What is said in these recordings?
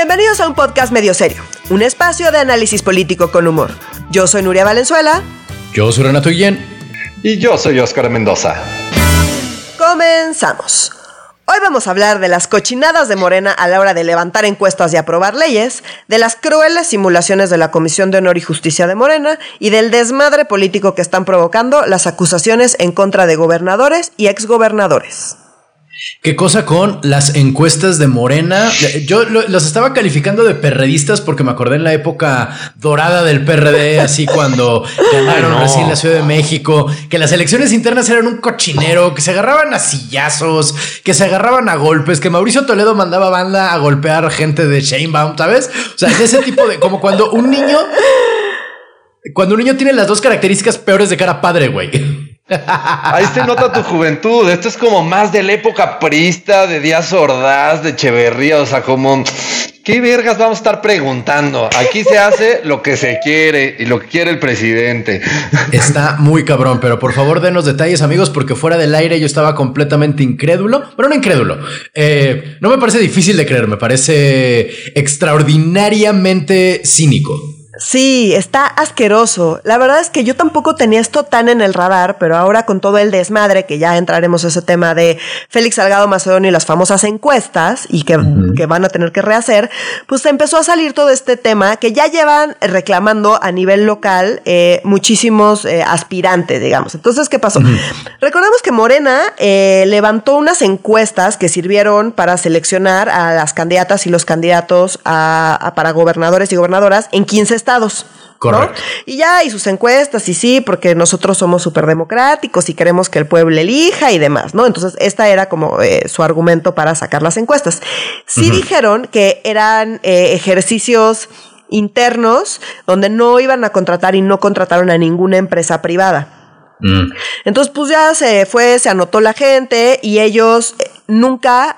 Bienvenidos a un podcast medio serio, un espacio de análisis político con humor. Yo soy Nuria Valenzuela. Yo soy Renato Guillén. Y yo soy Óscar Mendoza. Comenzamos. Hoy vamos a hablar de las cochinadas de Morena a la hora de levantar encuestas y aprobar leyes, de las crueles simulaciones de la Comisión de Honor y Justicia de Morena y del desmadre político que están provocando las acusaciones en contra de gobernadores y exgobernadores. ¿Qué cosa con las encuestas de Morena? Yo los estaba calificando de perredistas porque me acordé en la época dorada del PRD, así cuando ganaron así en la Ciudad de México, que las elecciones internas eran un cochinero, que se agarraban a sillazos, que se agarraban a golpes, que Mauricio Toledo mandaba banda a golpear gente de Shanebaum, ¿sabes? O sea, de ese tipo de, como cuando un niño, cuando un niño tiene las dos características peores de cara padre, güey. Ahí se nota tu juventud. Esto es como más de la época prista, de Díaz Ordaz, de Echeverría. O sea, como, ¿qué vergas vamos a estar preguntando? Aquí se hace lo que se quiere y lo que quiere el presidente. Está muy cabrón, pero por favor denos detalles, amigos, porque fuera del aire yo estaba completamente incrédulo. Bueno, no incrédulo. Eh, no me parece difícil de creer, me parece extraordinariamente cínico. Sí, está asqueroso. La verdad es que yo tampoco tenía esto tan en el radar, pero ahora con todo el desmadre, que ya entraremos a ese tema de Félix Salgado Macedonio y las famosas encuestas y que, van a tener que rehacer, pues empezó a salir todo este tema que ya llevan reclamando a nivel local eh, muchísimos eh, aspirantes, digamos. Entonces, ¿qué pasó? Recordemos que Morena eh, levantó unas encuestas que sirvieron para seleccionar a las candidatas y los candidatos para gobernadores y gobernadoras en 15 estados Correcto. Y ya, y sus encuestas, y sí, porque nosotros somos súper democráticos y queremos que el pueblo elija y demás, ¿no? Entonces, esta era como eh, su argumento para sacar las encuestas. Sí dijeron que eran eh, ejercicios internos donde no iban a contratar y no contrataron a ninguna empresa privada. Mm. Entonces, pues ya se fue, se anotó la gente y ellos eh, nunca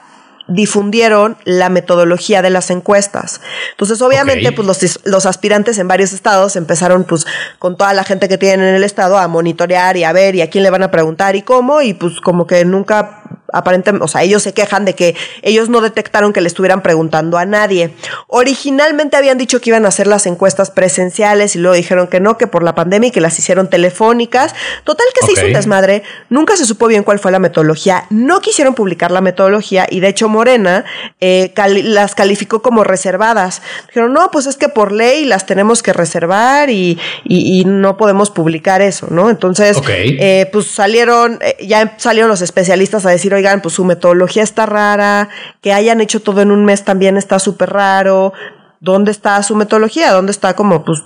difundieron la metodología de las encuestas. Entonces, obviamente, pues los, los, aspirantes en varios estados empezaron, pues, con toda la gente que tienen en el estado a monitorear y a ver y a quién le van a preguntar y cómo, y pues como que nunca aparentemente, o sea, ellos se quejan de que ellos no detectaron que le estuvieran preguntando a nadie. Originalmente habían dicho que iban a hacer las encuestas presenciales y luego dijeron que no, que por la pandemia y que las hicieron telefónicas. Total que se hizo un desmadre, nunca se supo bien cuál fue la metodología, no quisieron publicar la metodología y de hecho Morena eh, las calificó como reservadas. Dijeron, no, pues es que por ley las tenemos que reservar y, no podemos publicar eso, ¿no? Entonces, eh, pues salieron, eh, ya salieron los especialistas a decir, oigan, pues su metodología está rara, que hayan hecho todo en un mes también está súper raro. ¿Dónde está su metodología? ¿Dónde está como, pues,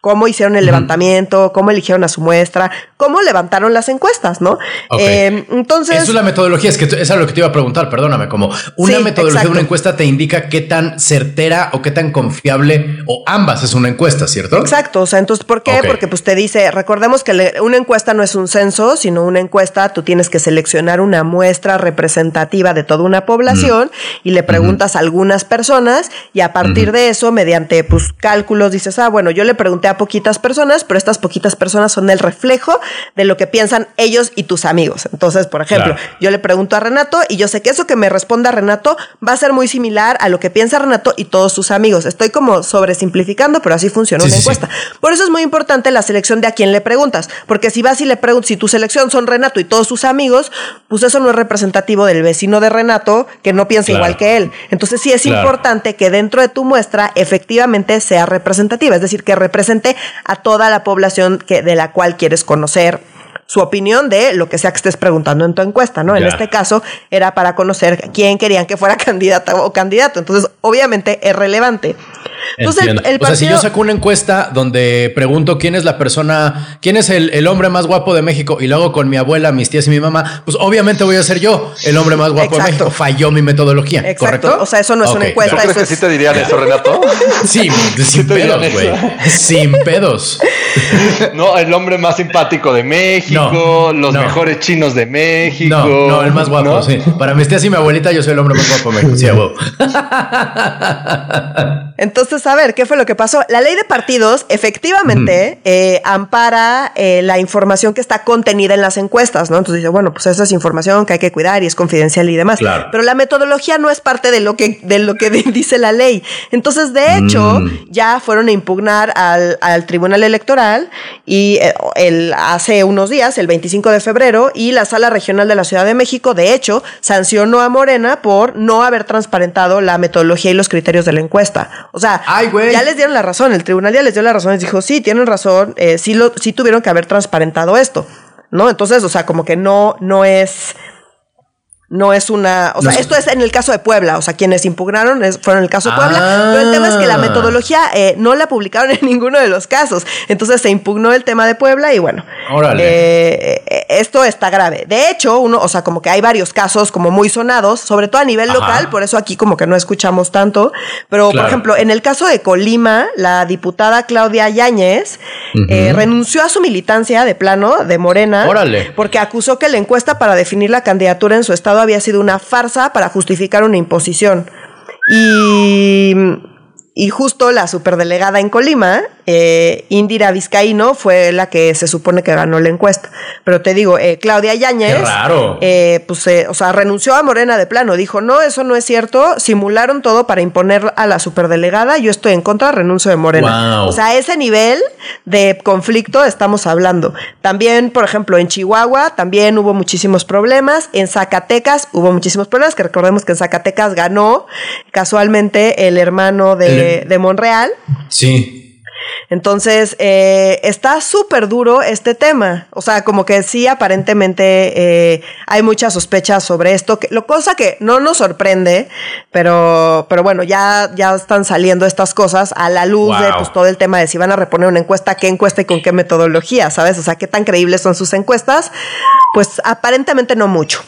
cómo hicieron el levantamiento, cómo eligieron a su muestra, cómo levantaron las encuestas, ¿no? Eh, entonces... Eso es la metodología, es que es lo que te iba a preguntar, perdóname, como una metodología de una encuesta te indica qué tan certera o qué tan confiable, o ambas es una encuesta, ¿cierto? Exacto, o sea, entonces, ¿por qué? Porque pues te dice, recordemos que una encuesta no es un censo, sino una encuesta, tú tienes que seleccionar una muestra representativa de toda una población y le preguntas a algunas personas y a partir de eso, mediante pues cálculos, dices, ah, bueno, yo le pregunté a poquitas personas, pero estas poquitas personas son el reflejo de lo que piensan ellos y tus amigos. Entonces, por ejemplo, yo le pregunto a Renato y yo sé que eso que me responda Renato va a ser muy similar a lo que piensa Renato y todos sus amigos. Estoy como sobresimplificando, pero así funciona una encuesta. Por eso es muy importante la selección de a quién le preguntas, porque si vas y le preguntas, si tu selección son Renato y todos sus amigos, pues eso no es representativo del vecino de Renato que no piensa igual que él. Entonces sí es importante que dentro de tu muestra efectivamente sea representativa, es decir, que represente a toda la población que, de la cual quieres conocer su opinión de lo que sea que estés preguntando en tu encuesta, ¿no? En este caso era para conocer quién querían que fuera candidata o candidato. Entonces, obviamente es relevante. Entonces, el, O sea, si yo saco una encuesta donde pregunto quién es la persona, quién es el, hombre más guapo de México y luego con mi abuela, mis tías y mi mamá, pues obviamente voy a ser yo el hombre más guapo de México. Falló mi metodología, Exacto. ¿correcto? O sea, eso no es una encuesta. ¿Tú crees que sí te dirían eso, Renato? Sí, sin pedos, güey. Sin pedos. No, el hombre más simpático de México, los mejores chinos de México. No, no, el más guapo, sí. Para mis tías y mi abuelita, yo soy el hombre más guapo de México. Sí, Entonces, a ver, ¿qué fue lo que pasó? La ley de partidos efectivamente eh, ampara eh, la información que está contenida en las encuestas, ¿no? Entonces dice, bueno, pues esa es información que hay que cuidar y es confidencial y demás. Claro. Pero la metodología no es parte de lo que, de lo que dice la ley. Entonces, de hecho, Mm. ya fueron a impugnar al, al Tribunal Electoral y eh, el, hace unos días, el 25 de febrero, y la Sala Regional de la Ciudad de México, de hecho, sancionó a Morena por no haber transparentado la metodología y los criterios de la encuesta. O sea, Ay, ya les dieron la razón, el tribunal ya les dio la razón, les dijo, sí, tienen razón, eh, sí, lo, sí tuvieron que haber transparentado esto, ¿no? Entonces, o sea, como que no, no es... No es una. O sea, No esto es en el caso de Puebla. O sea, quienes impugnaron es- fueron el caso de Puebla. Ah. Pero el tema es que la metodología eh, no la publicaron en ninguno de los casos. Entonces se impugnó el tema de Puebla y bueno. Órale. eh, eh, esto está grave. De hecho, uno, o sea, como que hay varios casos como muy sonados, sobre todo a nivel Ajá. local, por eso aquí como que no escuchamos tanto. Pero, Claro. por ejemplo, en el caso de Colima, la diputada Claudia Yáñez eh, renunció a su militancia de plano de Morena. Órale. Porque acusó que la encuesta para definir la candidatura en su estado había sido una farsa para justificar una imposición. Y, y justo la superdelegada en Colima, eh, Indira Vizcaíno, fue la que se supone que ganó la encuesta. Pero te digo, eh, Claudia Yáñez, eh, pues, eh, o sea, renunció a Morena de plano. Dijo, no, eso no es cierto. Simularon todo para imponer a la superdelegada. Yo estoy en contra, renuncio de Morena. Wow. O sea, a ese nivel de conflicto estamos hablando. También, por ejemplo, en Chihuahua también hubo muchísimos problemas. En Zacatecas hubo muchísimos problemas, que recordemos que en Zacatecas ganó casualmente el hermano de, El- de Monreal. Sí. Entonces, eh, está súper duro este tema. O sea, como que sí, aparentemente eh, hay muchas sospechas sobre esto, que, lo cosa que no nos sorprende, pero, pero bueno, ya, ya están saliendo estas cosas a la luz de pues, todo el tema de si van a reponer una encuesta, qué encuesta y con qué metodología, ¿sabes? O sea, qué tan creíbles son sus encuestas. Pues aparentemente no mucho.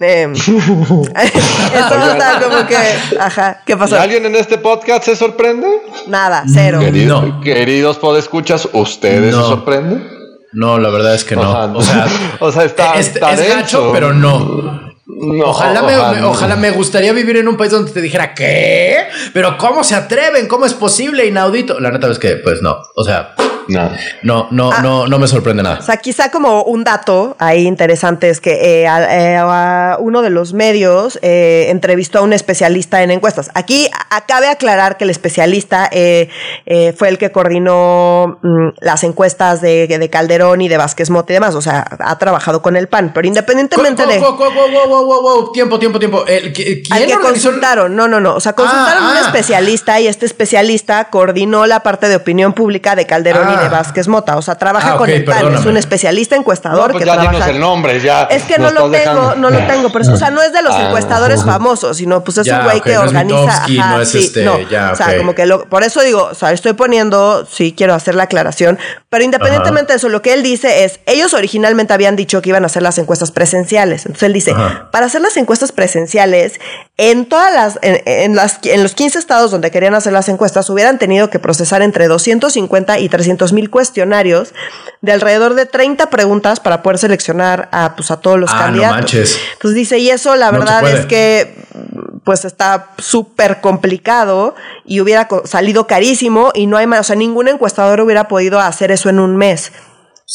Eh, entonces está como que, ajá, ¿qué pasó? ¿Alguien en este podcast se sorprende? Nada, cero. Querido- No. Queridos podescuchas, ¿ustedes No. se sorprenden? No, la verdad es que no. Ajá. O sea, O sea, está- es, está es gacho, pero no. No, Ojalá me, me- ojalá me gustaría vivir en un país donde te dijera, ¿qué? Pero ¿cómo se atreven? ¿Cómo es posible? Inaudito. La neta es que, pues no. O sea, No. no, no, Ah. no, no me sorprende nada. O sea, quizá como un dato ahí interesante es que eh, a, eh, a uno de los medios eh, entrevistó a un especialista en encuestas. Aquí a- cabe aclarar que el especialista eh, eh, fue el que coordinó mm, las encuestas de, de Calderón y de Vázquez Mota y demás. O sea, ha trabajado con el PAN, pero independientemente de... Wow, wow. Tiempo, tiempo, tiempo. El, ¿qui- Al ¿Quién que organizó? consultaron, no, no, no. O sea, consultaron Ah, a un ah. especialista y este especialista coordinó la parte de opinión pública de Calderón y Ah. de Vázquez Mota. O sea, trabaja Ah, con el PAN. Es un especialista encuestador No, pues que ya trabaja. dinos el nombre, ya. Es que no lo tengo, no lo tengo, pero es- o sea, no es de los Ah. encuestadores famosos, sino pues es Ya, un güey que no es organiza. Mitofsky, no es este, ya, o sea, como que lo, por eso digo, o sea, estoy poniendo, sí quiero hacer la aclaración, pero independientemente de eso, lo que él dice es, ellos originalmente habían dicho que iban a hacer las encuestas presenciales. Entonces él dice, Ajá. Para hacer las encuestas presenciales, en todas las, en, en las, en los 15 estados donde querían hacer las encuestas, hubieran tenido que procesar entre 250 y 300 mil cuestionarios de alrededor de 30 preguntas para poder seleccionar a, pues, a todos los Ah, no candidatos. manches. Entonces dice, y eso la No verdad es que pues está súper complicado y hubiera salido carísimo y no hay más, o sea, ningún encuestador hubiera podido hacer eso en un mes.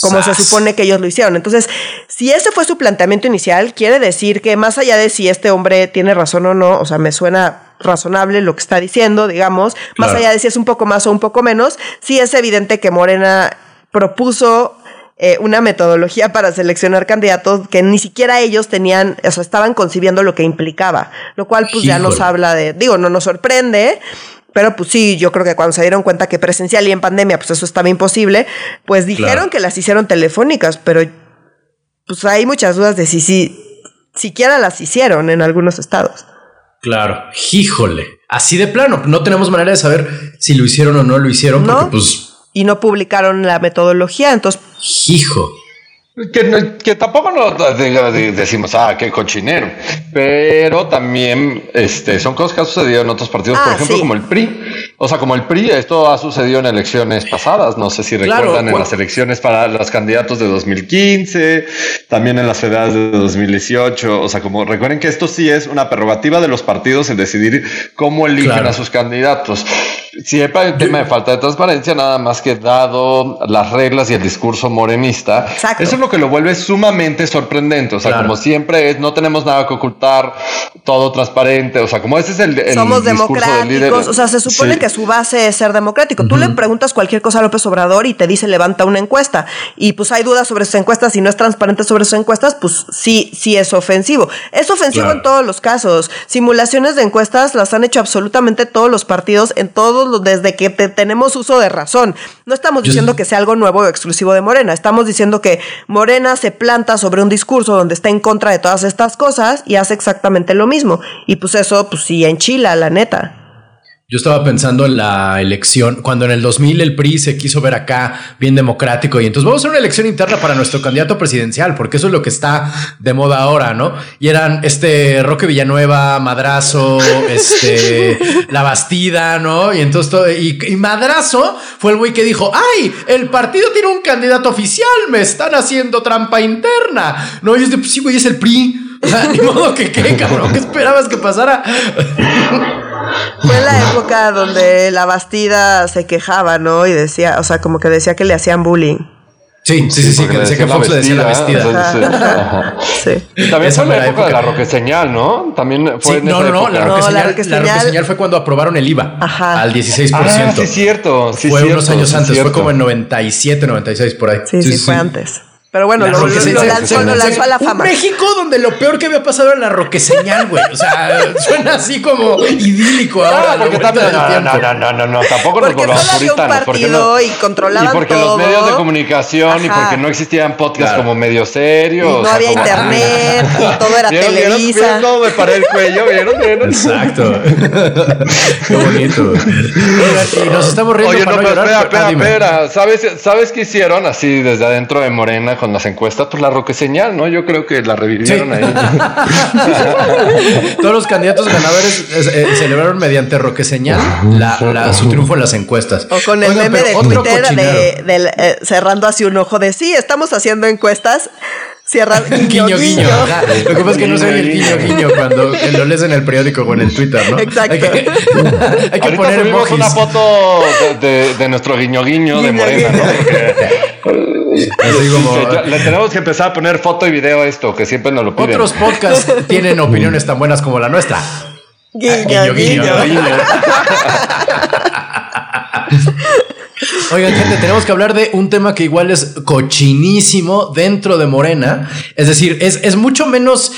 Como se supone que ellos lo hicieron. Entonces, si ese fue su planteamiento inicial, quiere decir que más allá de si este hombre tiene razón o no, o sea, me suena razonable lo que está diciendo, digamos, más allá de si es un poco más o un poco menos, sí es evidente que Morena propuso eh, una metodología para seleccionar candidatos que ni siquiera ellos tenían, o sea, estaban concibiendo lo que implicaba, lo cual pues ya nos habla de, digo, no nos sorprende, pero pues sí, yo creo que cuando se dieron cuenta que presencial y en pandemia, pues eso estaba imposible, pues dijeron Claro. que las hicieron telefónicas, pero pues hay muchas dudas de si, si siquiera las hicieron en algunos estados. Claro. Híjole. Así de plano. No tenemos manera de saber si lo hicieron o no lo hicieron, No. porque pues, Y no publicaron la metodología, entonces hijo. Que, tampoco nos decimos, ah, qué cochinero. Pero también este, son cosas que han sucedido en otros partidos, por Ah, ejemplo, sí. como el PRI. O sea, como el PRI, esto ha sucedido en elecciones pasadas. No sé si Claro, recuerdan en cu- las elecciones para los candidatos de 2015, también en las federales de 2018. O sea, como recuerden que esto sí es una prerrogativa de los partidos en decidir cómo eligen Claro. a sus candidatos. siempre hay un tema de falta de transparencia, nada más que dado las reglas y el discurso morenista. Exacto. Eso es lo que lo vuelve sumamente sorprendente. O sea, Claro. como siempre es, no tenemos nada que ocultar, todo transparente. O sea, como ese es el, el Somos discurso del líder. democráticos, o sea, se supone Sí. que su base es ser democrático. Tú le preguntas cualquier cosa a López Obrador y te dice levanta una encuesta y pues hay dudas sobre sus encuestas y no es transparente sobre sus encuestas, pues sí, sí es ofensivo. Es ofensivo Claro. en todos los casos. Simulaciones de encuestas las han hecho absolutamente todos los partidos en todos los desde que te- tenemos uso de razón. No estamos diciendo que sea algo nuevo o exclusivo de Morena, estamos diciendo que Morena se planta sobre un discurso donde está en contra de todas estas cosas y hace exactamente lo mismo. Y pues eso, pues sí, enchila, la neta. Yo estaba pensando en la elección, cuando en el 2000 el PRI se quiso ver acá bien democrático y entonces vamos a una elección interna para nuestro candidato presidencial, porque eso es lo que está de moda ahora, ¿no? Y eran este Roque Villanueva, Madrazo, este La Bastida, ¿no? Y entonces todo, y, y Madrazo fue el güey que dijo, ay, el partido tiene un candidato oficial, me están haciendo trampa interna. No, y es de, pues sí, güey, es el PRI. Ni modo que qué, cabrón, ¿qué esperabas que pasara? Fue la época donde la Bastida se quejaba, ¿no? Y decía, o sea, como que decía que le hacían bullying. Sí, sí, sí, sí, que decía que la Fox le decía la vestida, ajá. Sí. También Esa fue la la época, de la época. Roque Señal, ¿no? También fue Sí, en no, esa no, no, época. la No, roque la señal, roque la roque señal- señal fue cuando aprobaron el IVA Ajá. al 16%. Ah, sí, cierto. Sí, fue cierto, unos años sí, antes, cierto. fue como en 97, 96 por ahí. Sí, sí, fue antes. Pero bueno, La lo, lo- lo lanzó, lo lanzó a la Un fama. México donde lo peor que había pasado era la roque señal, güey. O sea, suena así como idílico ahora. Ah, la porque también, no, tiempo. no, no, no, no, tampoco nos Porque volvamos había un puritanos. porque no- y controlaban Y porque todo. los medios de comunicación y Ajá. porque no existían podcasts Claro. como medio serios. Y no o sea, había como- internet, y todo era ¿Vieron, Televisa. ¿Vieron cómo me paré el cuello? ¿Vieron? ¿Vieron? Exacto. Qué bonito. Y nos estamos riendo Oye, no, para no, pero llorar. espera, Ah, espera, espera. ¿Sabes, ¿Sabes qué hicieron así desde adentro de Morena con las encuestas? Pues la roque señal, ¿no? Yo creo que la revivieron Sí. ahí. Todos los candidatos ganadores eh, celebraron mediante roque señal la, la- su triunfo en las encuestas. O con el Oigan, meme de Twitter de, del, eh, cerrando así un ojo de sí, estamos haciendo encuestas. Cierra guiño, Guiño, guiño. ajá. Lo que pasa es que no se oye el guiño, guiño cuando lo lees en el periódico o en el Twitter, ¿no? Exacto. Hay que, hay que poner subimos una foto de, de- de nuestro guiño guiño de Guiño, Morena, ¿no? Porque Así como- ya- le tenemos que empezar a poner foto y video a esto, que siempre nos lo piden. Otros podcasts tienen opiniones tan buenas como la nuestra. Guiño, Guiño, guiño, guiño. guiño. Oigan, gente, tenemos que hablar de un tema que igual es cochinísimo dentro de Morena. Es decir, es, es mucho menos,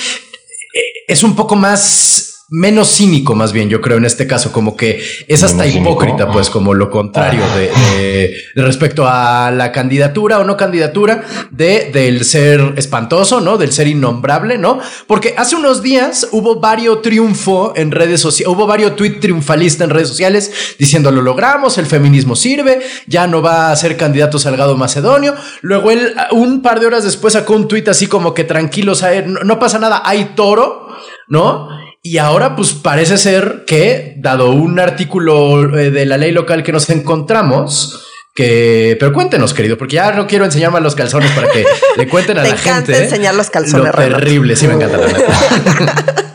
eh, es un poco más, menos cínico más bien, yo creo, en este caso, como que es hasta Menos cínico. hipócrita, pues como lo contrario de, de- de respecto a la candidatura o no candidatura de, del ser espantoso, ¿no? Del ser innombrable, ¿no? Porque hace unos días hubo varios triunfo en redes sociales, hubo varios tweet triunfalista en redes sociales diciendo lo logramos, el feminismo sirve, ya no va a ser candidato Salgado Macedonio. Luego él, un par de horas después sacó un tweet así como que tranquilos, no, no pasa nada, hay toro, ¿no? Y ahora, pues parece ser que, dado un artículo eh, de la ley local que nos encontramos, que. Pero cuéntenos, querido, porque ya no quiero enseñarme los calzones para que le cuenten a Te la encanta gente. enseñar los calzones, Lo terrible, sí, me encanta la neta.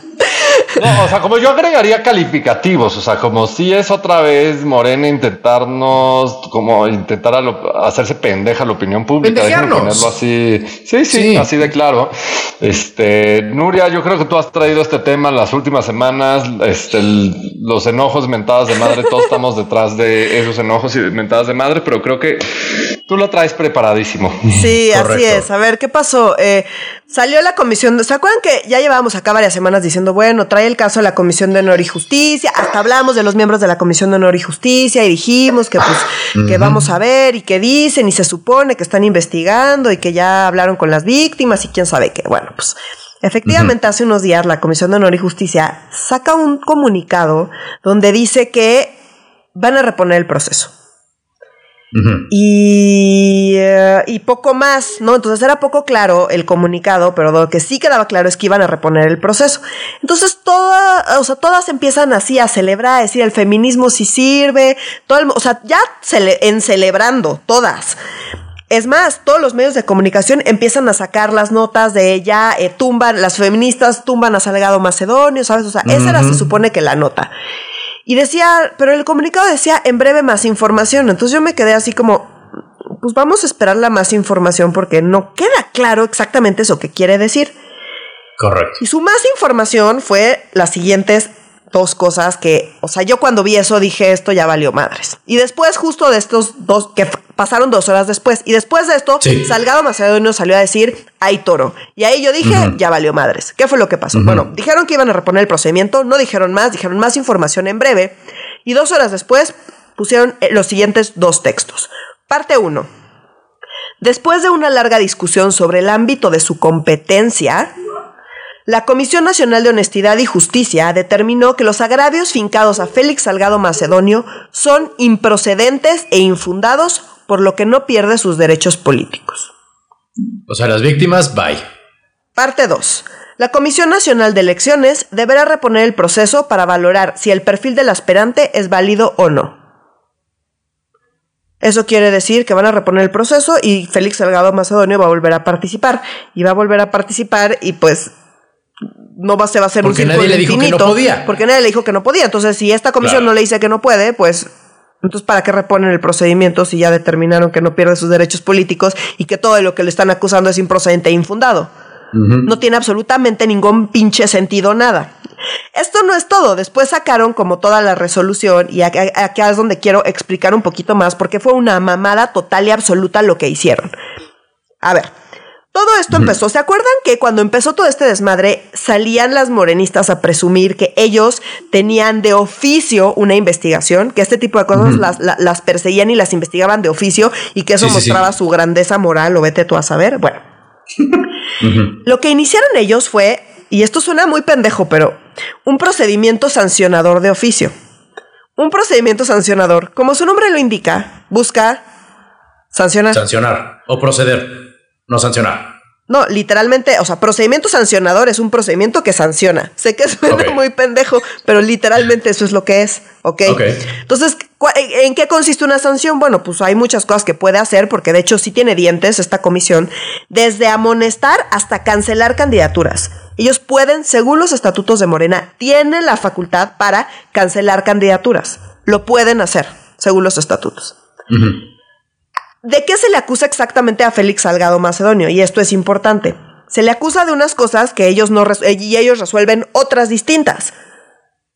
O sea, como yo agregaría calificativos, o sea, como si es otra vez Morena intentarnos, como intentar a lo- hacerse pendeja la opinión pública, déjenme ponerlo así, sí, sí, Sí. así de claro. Este, Nuria, yo creo que tú has traído este tema las últimas semanas, este, el- los enojos, mentadas de madre, todos estamos detrás de esos enojos y mentadas de madre, pero creo que tú lo traes preparadísimo. Sí, así es. A ver, ¿qué pasó? Eh, salió la comisión. ¿Se acuerdan que ya llevábamos acá varias semanas diciendo, bueno, trae el caso de la Comisión de Honor y Justicia? Hasta hablamos de los miembros de la Comisión de Honor y Justicia y dijimos que, pues, que vamos a ver y que dicen y se supone que están investigando y que ya hablaron con las víctimas y quién sabe qué. Bueno, pues. Efectivamente, hace unos días la Comisión de Honor y Justicia saca un comunicado donde dice que van a reponer el proceso. Y, eh, y poco más, ¿no? Entonces era poco claro el comunicado, pero lo que sí quedaba claro es que iban a reponer el proceso. Entonces toda, o sea, todas empiezan así a celebrar, a decir el feminismo sí sirve, todo el, o sea, ya cele- en celebrando, todas. Es más, todos los medios de comunicación empiezan a sacar las notas de ella, eh, tumban, las feministas tumban a Salgado Macedonio, ¿sabes? O sea, esa era, se supone que la nota. Y decía, pero el comunicado decía en breve más información. Entonces yo me quedé así como, pues vamos a esperar la más información porque no queda claro exactamente eso que quiere decir. Correcto. Y su más información fue las siguientes dos cosas que, o sea, yo cuando vi eso dije, esto ya valió madres. Y después, justo de estos dos, que pasaron dos horas después, y después de esto, Salgado Macedonio salió a decir, hay toro. Y ahí yo dije, ya valió madres. ¿Qué fue lo que pasó? Bueno, dijeron que iban a reponer el procedimiento, no dijeron más, dijeron más información en breve, y dos horas después pusieron eh, los siguientes dos textos. Parte 1. Después de una larga discusión sobre el ámbito de su competencia, la Comisión Nacional de Honestidad y Justicia determinó que los agravios fincados a Félix Salgado Macedonio son improcedentes e infundados, por lo que no pierde sus derechos políticos. O sea, las víctimas, bye. Parte 2. La Comisión Nacional de Elecciones deberá reponer el proceso para valorar si el perfil del aspirante es válido o no. Eso quiere decir que van a reponer el proceso y Félix Salgado Macedonio va a volver a participar. Y va a volver a participar y pues no va, se va a hacer porque un nadie le dijo que no podía. Porque nadie le dijo que no podía. Entonces, si esta comisión no le dice que no puede, pues entonces, ¿para qué reponen el procedimiento si ya determinaron que no pierde sus derechos políticos y que todo lo que le están acusando es improcedente e infundado? No tiene absolutamente ningún pinche sentido nada. Esto no es todo. Después sacaron como toda la resolución y acá es donde quiero explicar un poquito más porque fue una mamada total y absoluta lo que hicieron. A ver, todo esto empezó. ¿Se acuerdan que cuando empezó todo este desmadre salían las morenistas a presumir que ellos tenían de oficio una investigación, que este tipo de cosas las, perseguían y las investigaban de oficio y que eso mostraba su grandeza moral o vete tú a saber? Bueno, lo que iniciaron ellos fue, y esto suena muy pendejo, pero un procedimiento sancionador de oficio. Un procedimiento sancionador, como su nombre lo indica, busca sancionar. Sancionar o proceder no sancionar. No, literalmente, o sea, procedimiento sancionador es un procedimiento que sanciona. Sé que suena muy pendejo, pero literalmente eso es lo que es, ¿ok? Entonces, ¿en qué consiste una sanción? Bueno, pues hay muchas cosas que puede hacer, porque de hecho sí tiene dientes esta comisión, desde amonestar hasta cancelar candidaturas. Ellos pueden, según los estatutos de Morena, tienen la facultad para cancelar candidaturas. Lo pueden hacer, según los estatutos. ¿De qué se le acusa exactamente a Félix Salgado Macedonio? Y esto es importante. Se le acusa de unas cosas que ellos no y ellos resuelven otras distintas.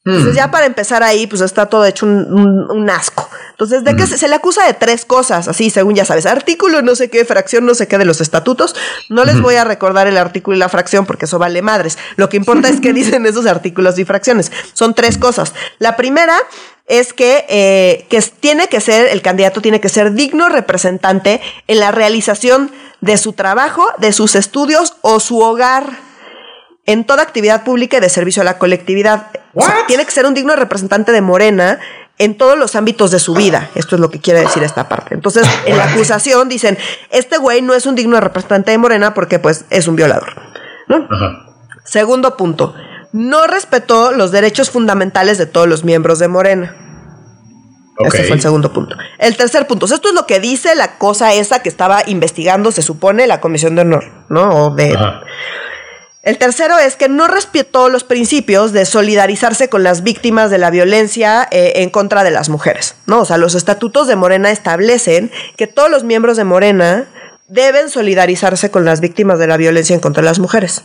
Entonces hmm. ya para empezar ahí, pues está todo hecho un, asco. Entonces, ¿de qué hmm. se, le acusa de tres cosas? Así, según ya sabes, artículo no sé qué, fracción no sé qué de los estatutos. No les voy a recordar el artículo y la fracción porque eso vale madres. Lo que importa es que dicen esos artículos y fracciones. Son tres cosas. La primera es que, eh, que tiene que ser, el candidato tiene que ser digno representante en la realización de su trabajo, de sus estudios o su hogar en toda actividad pública y de servicio a la colectividad. Tiene que ser un digno representante de Morena en todos los ámbitos de su vida. Esto es lo que quiere decir esta parte. Entonces, en la acusación dicen, este güey no es un digno representante de Morena porque pues es un violador. Segundo punto, no respetó los derechos fundamentales de todos los miembros de Morena. Ese fue el segundo punto. El tercer punto, esto es lo que dice la cosa esa que estaba investigando, se supone, la Comisión de Honor, ¿no? O de... El tercero es que no respetó los principios de solidarizarse con las víctimas de la violencia eh, en contra de las mujeres, ¿no? O sea, los estatutos de Morena establecen que todos los miembros de Morena deben solidarizarse con las víctimas de la violencia en contra de las mujeres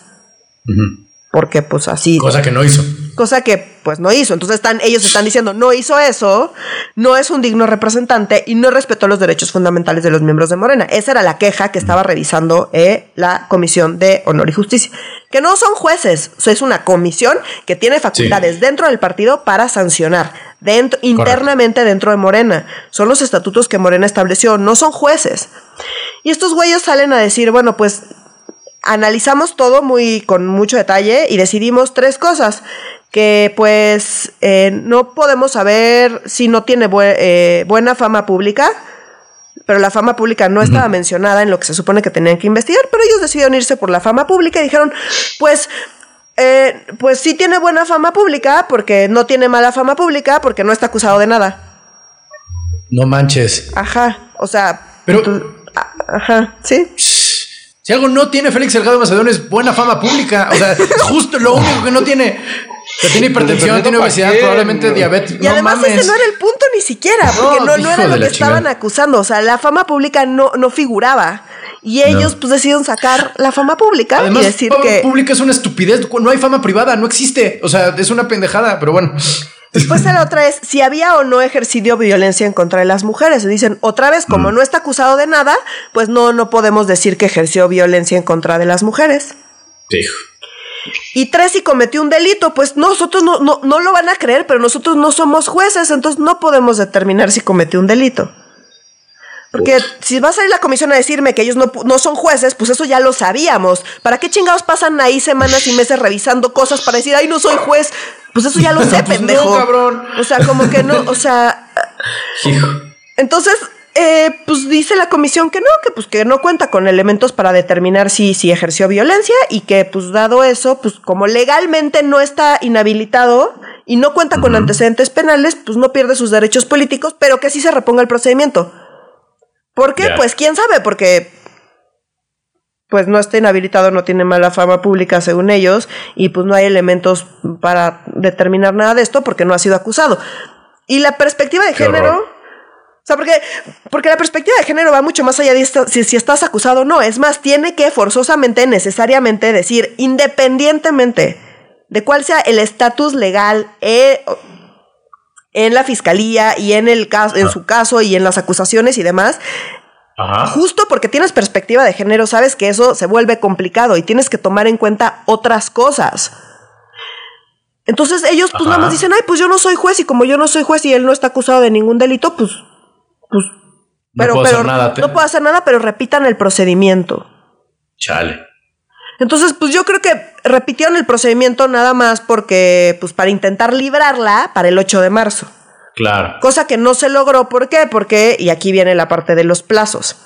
porque pues así. Cosa que no hizo. Cosa que pues no hizo. Entonces están, ellos están diciendo, no hizo eso, no es un digno representante y no respetó los derechos fundamentales de los miembros de Morena. Esa era la queja que estaba revisando eh, la Comisión de Honor y Justicia. Que no son jueces, es una comisión que tiene facultades dentro del partido para sancionar. Dentro, internamente dentro de Morena. Son los estatutos que Morena estableció, no son jueces. Y estos güeyes salen a decir, bueno, pues analizamos todo muy con mucho detalle y decidimos tres cosas que pues eh, no podemos saber si no tiene eh, buena fama pública, pero la fama pública no estaba mencionada en lo que se supone que tenían que investigar, pero ellos decidieron irse por la fama pública y dijeron, pues, eh, pues sí tiene buena fama pública, porque no tiene mala fama pública, porque no está acusado de nada. No manches. Ajá, o sea... Pero... ajá, sí. Si algo no tiene Félix Salgado Macedonio es buena fama pública. O sea, justo lo único que no tiene. tiene hipertensión, tiene obesidad, probablemente diabetes. Y además ese no era el punto ni siquiera, porque no, no, era lo que estaban acusando. O sea, la fama pública no, no figuraba. Y ellos pues decidieron sacar la fama pública Además, y decir fama que... pública es una estupidez. No hay fama privada, no existe. O sea, es una pendejada, pero bueno. Después la otra es si había o no ejercido violencia en contra de las mujeres. Dicen, otra vez, como no está acusado de nada, pues no, no podemos decir que ejerció violencia en contra de las mujeres. Hijo. Y tres, si cometió un delito, pues nosotros no, no, no lo van a creer, pero nosotros no somos jueces, entonces no podemos determinar si cometió un delito. Porque si va a salir la comisión a decirme que ellos no, no, son jueces, pues eso ya lo sabíamos. ¿Para qué chingados pasan ahí semanas y meses revisando cosas para decir, ay, no soy juez? Pues eso ya lo sé, Pues pendejo. no, cabrón. O sea, como que no, o sea. Hijo. Entonces, eh, pues dice la comisión que no, que pues que no cuenta con elementos para determinar si, si ejerció violencia y que pues dado eso, pues como legalmente no está inhabilitado y no cuenta con antecedentes penales, pues no pierde sus derechos políticos, pero que sí se reponga el procedimiento. ¿Por qué? Pues quién sabe, porque pues no está inhabilitado, no tiene mala fama pública según ellos, y pues no hay elementos para determinar nada de esto porque no ha sido acusado. Y la perspectiva de Qué género, horror. o sea, porque, porque la perspectiva de género va mucho más allá de esto, si, si estás acusado o no. Es más, tiene que forzosamente, necesariamente decir, independientemente de cuál sea el estatus legal eh, en la fiscalía y en, el caso, en su caso y en las acusaciones y demás, Ajá. justo porque tienes perspectiva de género, sabes que eso se vuelve complicado y tienes que tomar en cuenta otras cosas. Entonces ellos pues Ajá. nada más dicen, ay, pues yo no soy juez y como yo no soy juez y él no está acusado de ningún delito, pues, pues, No pero, puedo pero hacer nada, no puedo hacer nada, pero repitan el procedimiento. Chale. Entonces, pues yo creo que repitieron el procedimiento nada más porque, pues para intentar librarla para el 8 de marzo. Claro. Cosa que no se logró, ¿por qué? Porque, y aquí viene la parte de los plazos.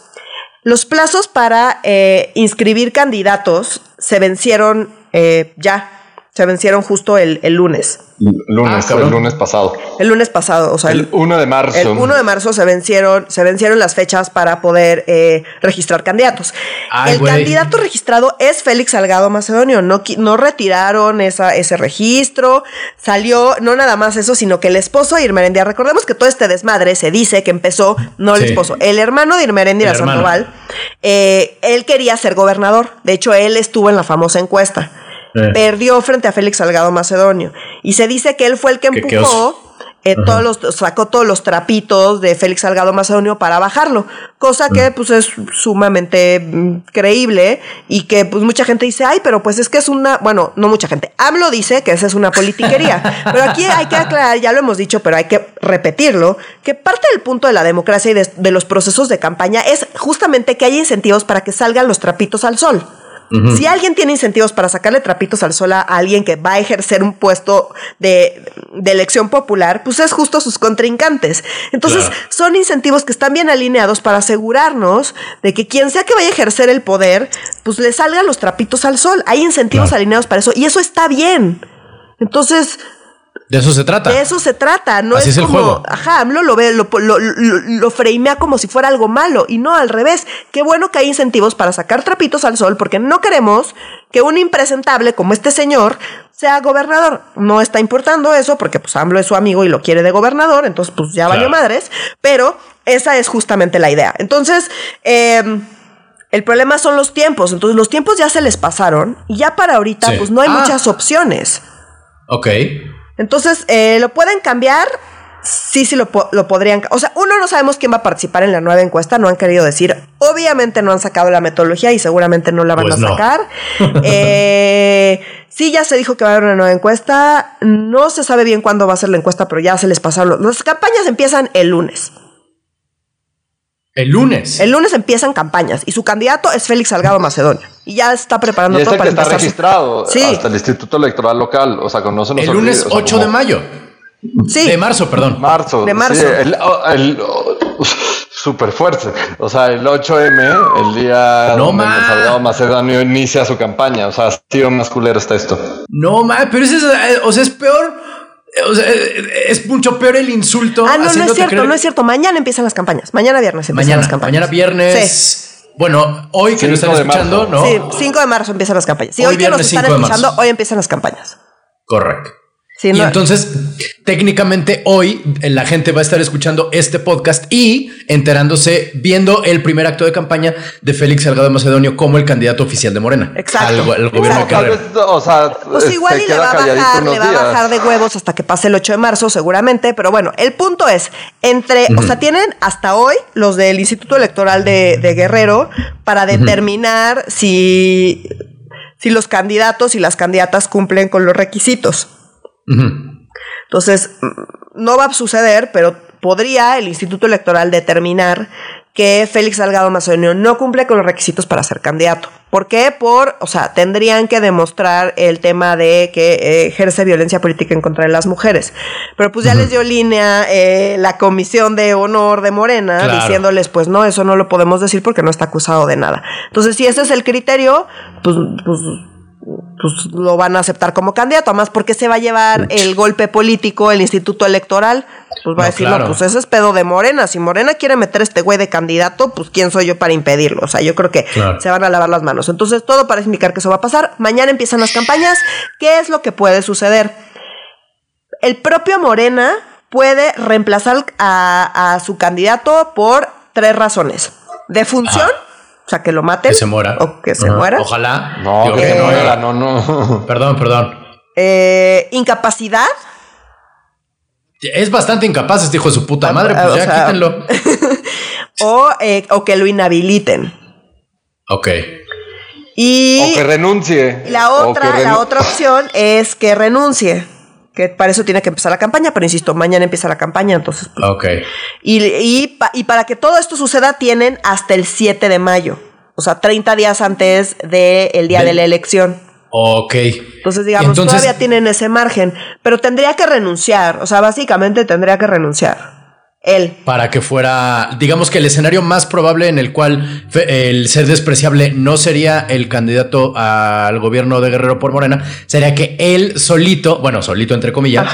Los plazos para eh, inscribir candidatos se vencieron eh, ya, se vencieron justo el, el lunes. Lunes, Ah, el lunes pasado. El lunes pasado, o sea, El 1 de marzo. el 1 de marzo se vencieron, se vencieron las fechas para poder eh, registrar candidatos. Ay, el candidato registrado es Félix Salgado Macedonio. No, qui- no retiraron esa, ese registro. Salió, no nada más eso, sino que el esposo de Irmerendia, recordemos que todo este desmadre se dice que empezó, no el Sí. esposo, el hermano de Irmerendia. Sandoval, eh, él quería ser gobernador. De hecho, él estuvo en la famosa encuesta. Eh. Perdió frente a Félix Salgado Macedonio. Y se dice que él fue el que empujó eh, todos los, sacó todos los trapitos de Félix Salgado Macedonio para bajarlo, cosa que Mm. pues es sumamente mm, creíble y que pues mucha gente dice, ay, pero pues es que es una, bueno, no mucha gente, AMLO dice que esa es una politiquería, pero aquí hay que aclarar, ya lo hemos dicho, pero hay que repetirlo, que parte del punto de la democracia y de, de los procesos de campaña es justamente que haya incentivos para que salgan los trapitos al sol. Si alguien tiene incentivos para sacarle trapitos al sol a alguien que va a ejercer un puesto de, de elección popular, pues es justo sus contrincantes. Entonces, Claro. son incentivos que están bien alineados para asegurarnos de que quien sea que vaya a ejercer el poder, pues le salgan los trapitos al sol. Hay incentivos Claro. alineados para eso y eso está bien. Entonces, De eso se trata. de eso se trata, no Así es, es el como, juego. ajá, AMLO lo ve, lo, lo, lo, como si fuera algo malo, y no al revés. Qué bueno que hay incentivos para sacar trapitos al sol, porque no queremos que un impresentable como este señor sea gobernador. No está importando eso, porque pues AMLO es su amigo y lo quiere de gobernador, entonces pues ya valió Claro. madres, pero esa es justamente la idea. Entonces, eh, el problema son los tiempos, entonces los tiempos ya se les pasaron, y ya para ahorita Sí. pues no hay Ah. muchas opciones. Ok. Entonces, eh, ¿lo pueden cambiar? Sí, sí, lo, lo podrían. O sea, uno no sabemos quién va a participar en la nueva encuesta, no han querido decir. Obviamente no han sacado la metodología y seguramente no la van Pues a no. sacar. Eh, sí, ya se dijo que va a haber una nueva encuesta. No se sabe bien cuándo va a ser la encuesta, pero ya se les pasaron. Las campañas empiezan el lunes. El lunes. El lunes empiezan campañas y su candidato es Félix Salgado Macedonio. Y ya está preparando Y es todo el para que está empezar su- registrado Sí. hasta el Instituto Electoral Local. O sea, que no se nos el olvide, lunes o sea, 8 como de mayo. Sí. De marzo, perdón. Marzo. De marzo. Sí, el, el- súper fuerte. O sea, el 8M, el día No donde ma. Salgado Macedonio inicia su campaña. O sea, tío más culero está esto. No, ma, pero ese es, eh, o sea, es peor. Eh, O sea, eh, es mucho peor el insulto. Ah, no, no es cierto, creer- no es cierto. Mañana empiezan las campañas. Mañana viernes empiezan Mañana, las campañas. mañana viernes. Bueno, hoy que lo están 5 de escuchando, marzo. ¿no? Sí, 5 de marzo empiezan las campañas. Si Hoy hoy, que nos están 5 de escuchando, hoy empiezan las campañas. Correcto. Y entonces, técnicamente hoy la gente va a estar escuchando este podcast y enterándose, viendo el primer acto de campaña de Félix Salgado Macedonio como el candidato oficial de Morena. Exacto. Al, gobierno de O sea, pues igual y le va a bajar, le va a bajar de huevos hasta que pase el 8 de marzo, seguramente. Pero bueno, el punto es, entre, o sea, tienen hasta hoy los del Instituto Electoral de, Guerrero para determinar si, si los candidatos y las candidatas cumplen con los requisitos. Entonces, no va a suceder, pero podría el Instituto Electoral determinar que Félix Salgado Macedonio no cumple con los requisitos para ser candidato. ¿Por qué? Por, o sea, tendrían que demostrar el tema de que ejerce violencia política en contra de las mujeres. Pero pues ya les dio línea eh, la Comisión de Honor de Morena diciéndoles, pues no, eso no lo podemos decir porque no está acusado de nada. Entonces, si ese es el criterio, pues, pues pues lo van a aceptar como candidato, además porque se va a llevar el golpe político el Instituto Electoral, pues va a decir, no, pues ese es pedo de Morena, si Morena quiere meter este güey de candidato, pues quién soy yo para impedirlo, o sea, yo creo que se van a lavar las manos. Entonces, todo parece indicar que eso va a pasar. Mañana empiezan las campañas, ¿qué es lo que puede suceder? El propio Morena puede reemplazar a, su candidato por tres razones. De función, o sea, que lo maten. Que se muera. O que se muera. Ojalá. No, que, no muera, no, no. Perdón, perdón. Eh, incapacidad. Es bastante incapaz este hijo de su puta madre, pues ya quítenlo. o, eh, o que lo inhabiliten. Ok. Y o que renuncie. La otra, la otra opción es que renuncie que para eso tiene que empezar la campaña, pero insisto, mañana empieza la campaña, entonces. Pues, ok. Y, y, y, para que todo esto suceda, tienen hasta el 7 de mayo, o sea, 30 días antes del día de la elección. Ok. Entonces, digamos, todavía tienen ese margen, pero tendría que renunciar, o sea, básicamente tendría que renunciar él. Para que fuera, digamos que el escenario más probable en el cual el ser despreciable no sería el candidato al gobierno de Guerrero por Morena, sería que él solito, bueno, solito entre comillas,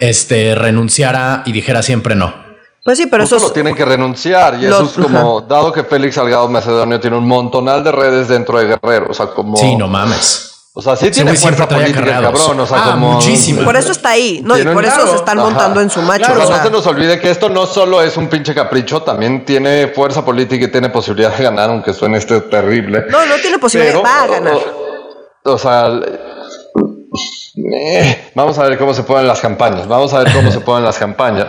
este, renunciara y dijera siempre no. Pues sí, pero eso lo tienen que renunciar y eso es como, dado que Félix Salgado Macedonio tiene un montonal de redes dentro de Guerrero, o sea, como... Sí, no mames. O sea, sí tiene fuerza política el cabrón, o sea, ah, como... muchísimo. Por eso está ahí, ¿no? Y por eso se están montando en su macho. Claro, no se nos olvide que esto no solo es un pinche capricho, también tiene fuerza política y tiene posibilidad de ganar, aunque suene este terrible. No, no tiene posibilidad, va a ganar. O, sea... Eh, vamos a ver cómo se ponen las campañas, vamos a ver cómo se ponen las campañas.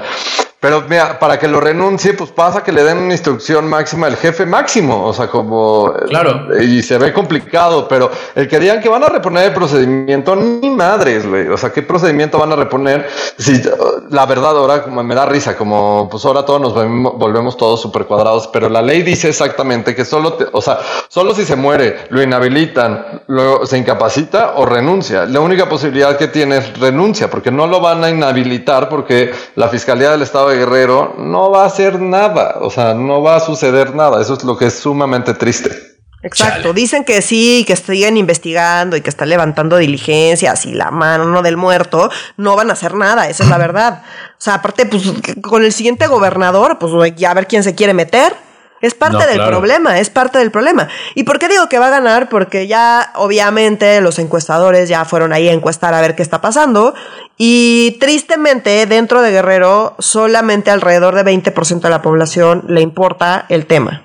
Pero mira, para que lo renuncie, pues pasa que le den una instrucción máxima al jefe máximo. O sea, como. Claro. Y se ve complicado, pero el que digan que van a reponer el procedimiento, ni madres, güey. O sea, ¿qué procedimiento van a reponer? Si la verdad ahora como me da risa, como pues ahora todos nos volvemos, todos súper cuadrados, pero la ley dice exactamente que solo, o sea, solo si se muere, lo inhabilitan, luego se incapacita o renuncia. La única posibilidad que tiene es renuncia, porque no lo van a inhabilitar porque la Fiscalía del Estado de Guerrero, no va a hacer nada, o sea, no va a suceder nada. Eso es lo que es sumamente triste. Exacto, dicen que sí, que siguen investigando y que están levantando diligencias y la mano del muerto, no van a hacer nada, esa es la verdad. O sea, aparte, pues con el siguiente gobernador, pues ya a ver quién se quiere meter. Es parte del problema, es parte del problema. ¿Y por qué digo que va a ganar? Porque ya obviamente los encuestadores ya fueron ahí a encuestar a ver qué está pasando. Y tristemente dentro de Guerrero solamente alrededor de 20% de la población le importa el tema.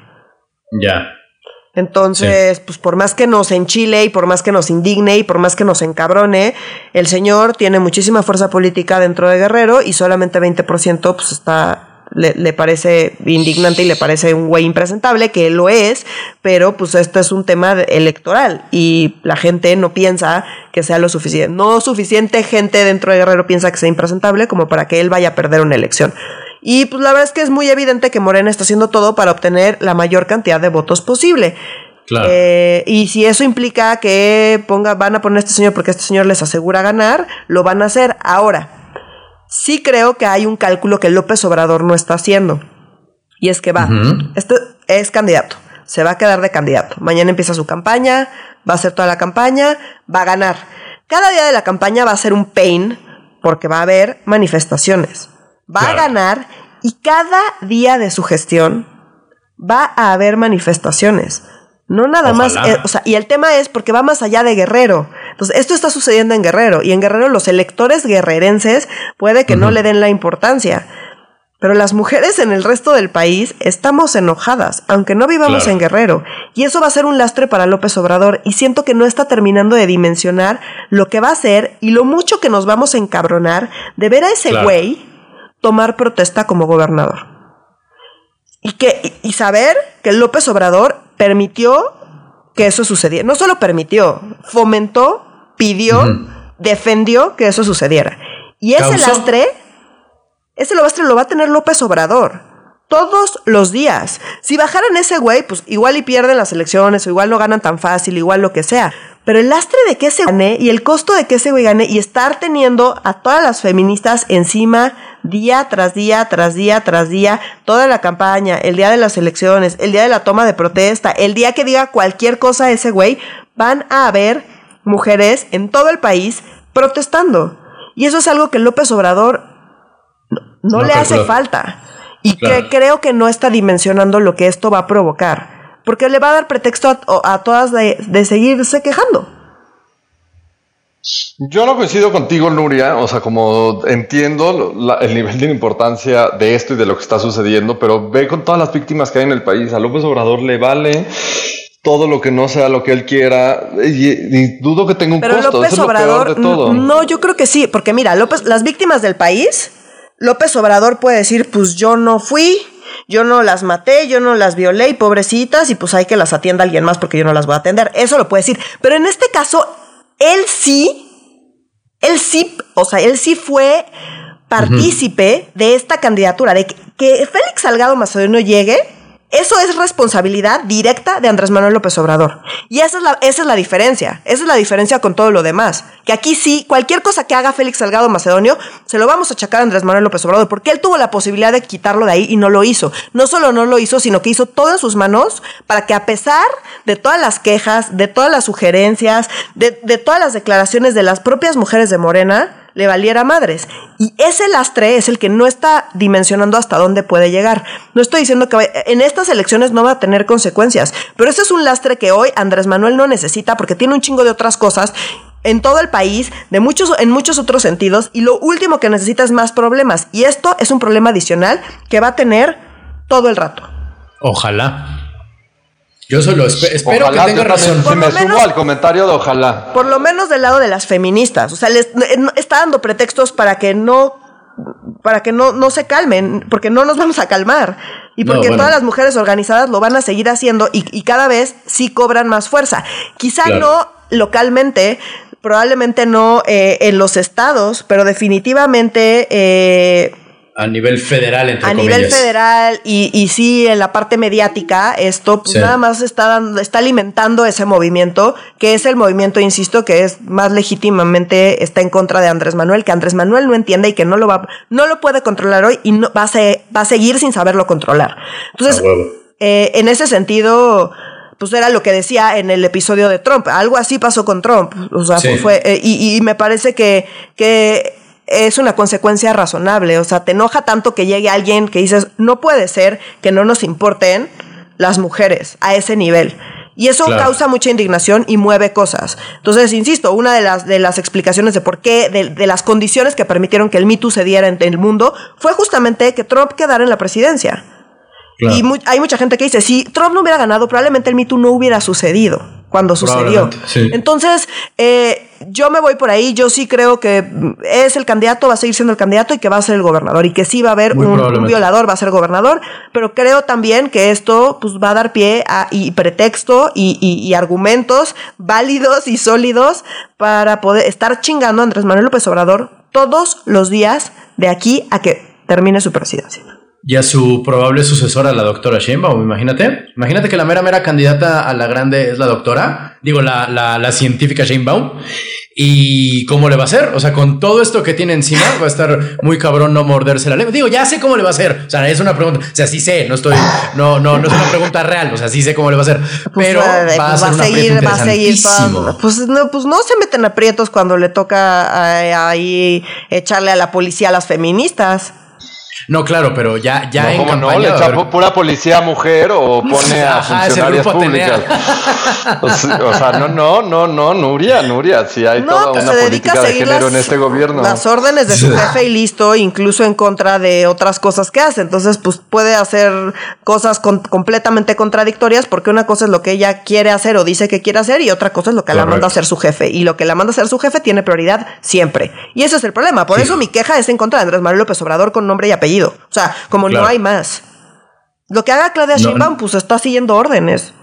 Ya. Entonces, pues por más que nos enchile y por más que nos indigne y por más que nos encabrone, el señor tiene muchísima fuerza política dentro de Guerrero y solamente 20% pues está le, parece indignante y le parece un güey impresentable, que lo es, pero pues esto es un tema electoral y la gente no piensa que sea lo suficiente. No suficiente gente dentro de Guerrero piensa que sea impresentable como para que él vaya a perder una elección. Y pues la verdad es que es muy evidente que Morena está haciendo todo para obtener la mayor cantidad de votos posible. Claro. Eh, y si eso implica que ponga, van a poner a este señor porque este señor les asegura ganar, lo van a hacer ahora sí creo que hay un cálculo que López Obrador no está haciendo. Y es que va, este es candidato, se va a quedar de candidato. Mañana empieza su campaña, va a hacer toda la campaña, va a ganar. Cada día de la campaña va a ser un pain porque va a haber manifestaciones. Va a ganar y cada día de su gestión va a haber manifestaciones. No nada más, eh, o sea, y el tema es porque va más allá de Guerrero. Entonces, esto está sucediendo en Guerrero y en Guerrero los electores guerrerenses puede que no le den la importancia. Pero las mujeres en el resto del país estamos enojadas, aunque no vivamos en Guerrero. Y eso va a ser un lastre para López Obrador y siento que no está terminando de dimensionar lo que va a hacer y lo mucho que nos vamos a encabronar de ver a ese güey tomar protesta como gobernador. Y, que, y saber que López Obrador permitió que eso sucediera. No solo permitió, fomentó, pidió, defendió que eso sucediera. Y ese lastre ese lastre lo va a tener López Obrador. Todos los días. Si bajaran ese güey, pues igual y pierden las elecciones, o igual no ganan tan fácil, igual lo que sea. Pero el lastre de que ese gane y el costo de que ese güey gane y estar teniendo a todas las feministas encima día tras día, tras día, tras día, toda la campaña, el día de las elecciones, el día de la toma de protesta, el día que diga cualquier cosa ese güey, van a haber mujeres en todo el país protestando. Y eso es algo que López Obrador no, le hace falta. Y que creo que no está dimensionando lo que esto va a provocar. Porque le va a dar pretexto a, todas de, seguirse quejando. Yo no coincido contigo, Nuria. O sea, como entiendo el nivel de importancia de esto y de lo que está sucediendo, pero ve con todas las víctimas que hay en el país. A López Obrador le vale todo lo que no sea lo que él quiera y, dudo que tenga un pero costo. López Obrador, No, yo creo que sí, porque mira, López, las víctimas del país López Obrador puede decir, pues yo no fui, yo no las maté, yo no las violé y pobrecitas y pues hay que las atienda alguien más porque yo no las voy a atender. Eso lo puede decir. Pero en este caso, él sí, él sí, o sea, él sí fue partícipe de esta candidatura, de que, que Félix Salgado Macedonio llegue eso es responsabilidad directa de Andrés Manuel López Obrador. Y esa es, la, esa es la diferencia. Esa es la diferencia con todo lo demás. Que aquí sí, cualquier cosa que haga Félix Salgado Macedonio, se lo vamos a achacar a Andrés Manuel López Obrador, porque él tuvo la posibilidad de quitarlo de ahí y no lo hizo. No solo no lo hizo, sino que hizo todo en sus manos para que a pesar de todas las quejas, de todas las sugerencias, de, de todas las declaraciones de las propias mujeres de Morena, le valiera madres. Y ese lastre es el que no está dimensionando hasta dónde puede llegar. No estoy diciendo que en estas elecciones no va a tener consecuencias, pero ese es un lastre que hoy Andrés Manuel no necesita porque tiene un chingo de otras cosas en todo el país, de muchos, en muchos otros sentidos, y lo último que necesita es más problemas. Y esto es un problema adicional que va a tener todo el rato. Ojalá. Yo solo espero que tenga razón. me sumo al comentario de ojalá. Por lo menos del lado de las feministas. O sea, les, está dando pretextos para que no para que no, no se calmen, porque no nos vamos a calmar. Y porque todas las mujeres organizadas lo van a seguir haciendo y, cada vez sí cobran más fuerza. Quizá no localmente, probablemente no eh, en los estados, pero definitivamente eh, a nivel federal, entre A nivel federal y, y, sí, en la parte mediática, esto pues nada más está, dando, está alimentando ese movimiento, que es el movimiento, insisto, que es más legítimamente está en contra de Andrés Manuel, que Andrés Manuel no entiende y que no lo va, no lo puede controlar hoy y no, va, a va a seguir sin saberlo controlar. Entonces, eh, en ese sentido, pues era lo que decía en el episodio de Trump. Algo así pasó con Trump. O sea, fue, eh, y, y, me parece que, que es una consecuencia razonable. O sea, te enoja tanto que llegue alguien que dices, no puede ser que no nos importen las mujeres a ese nivel. Y eso causa mucha indignación y mueve cosas. Entonces, insisto, una de las, de las explicaciones de por qué, de, las condiciones que permitieron que el Me se diera en, el mundo, fue justamente que Trump quedara en la presidencia. Y hay mucha gente que dice, si Trump no hubiera ganado, probablemente el Me no hubiera sucedido cuando sucedió. Entonces, eh, yo me voy por ahí, yo sí creo que es el candidato, va a seguir siendo el candidato y que va a ser el gobernador. Y que sí va a haber un, violador, va a ser gobernador, pero creo también que esto pues, va a dar pie a y pretexto y, y, argumentos válidos y sólidos para poder estar chingando a Andrés Manuel López Obrador todos los días de aquí a que termine su presidencia y a su probable sucesora, la doctora Sheinbaum, imagínate. Imagínate que la mera mera candidata a la grande es la doctora, digo, la, la, la científica Sheinbaum. ¿Y cómo le va a hacer? O sea, con todo esto que tiene encima, va a estar muy cabrón no morderse la lengua. Digo, ya sé cómo le va a hacer. O sea, es una pregunta. O sea, sí sé, no estoy, no, no, no es una pregunta real. O sea, sí sé cómo le va a hacer. Pues pero va, a pues va a seguir, va a seguir. pues no, pues no se meten aprietos cuando le toca eh, ahí echarle a la policía a las feministas. No, claro, pero ya, ya no, en ¿cómo campaña. no? ¿Le echa pura policía mujer o pone a Ajá, funcionarias públicas? O sea, o sea, no, no, no, no, Nuria, Nuria, sí hay toda No, pues una se dedica política a de seguir género las, en este gobierno. las órdenes de su jefe y listo, incluso en contra de otras cosas que hace. Entonces, pues puede hacer cosas con- completamente contradictorias porque una cosa es lo que ella quiere hacer o dice que quiere hacer y otra cosa es lo que la manda a hacer su jefe. Y lo que la manda a hacer su jefe tiene prioridad siempre. Y ese es el problema. Por eso mi queja es en contra de Andrés Manuel López Obrador con nombre y apellido. O sea, como Claro. no hay más. Lo que haga Claudia No, Sheinbaum, pues está siguiendo órdenes.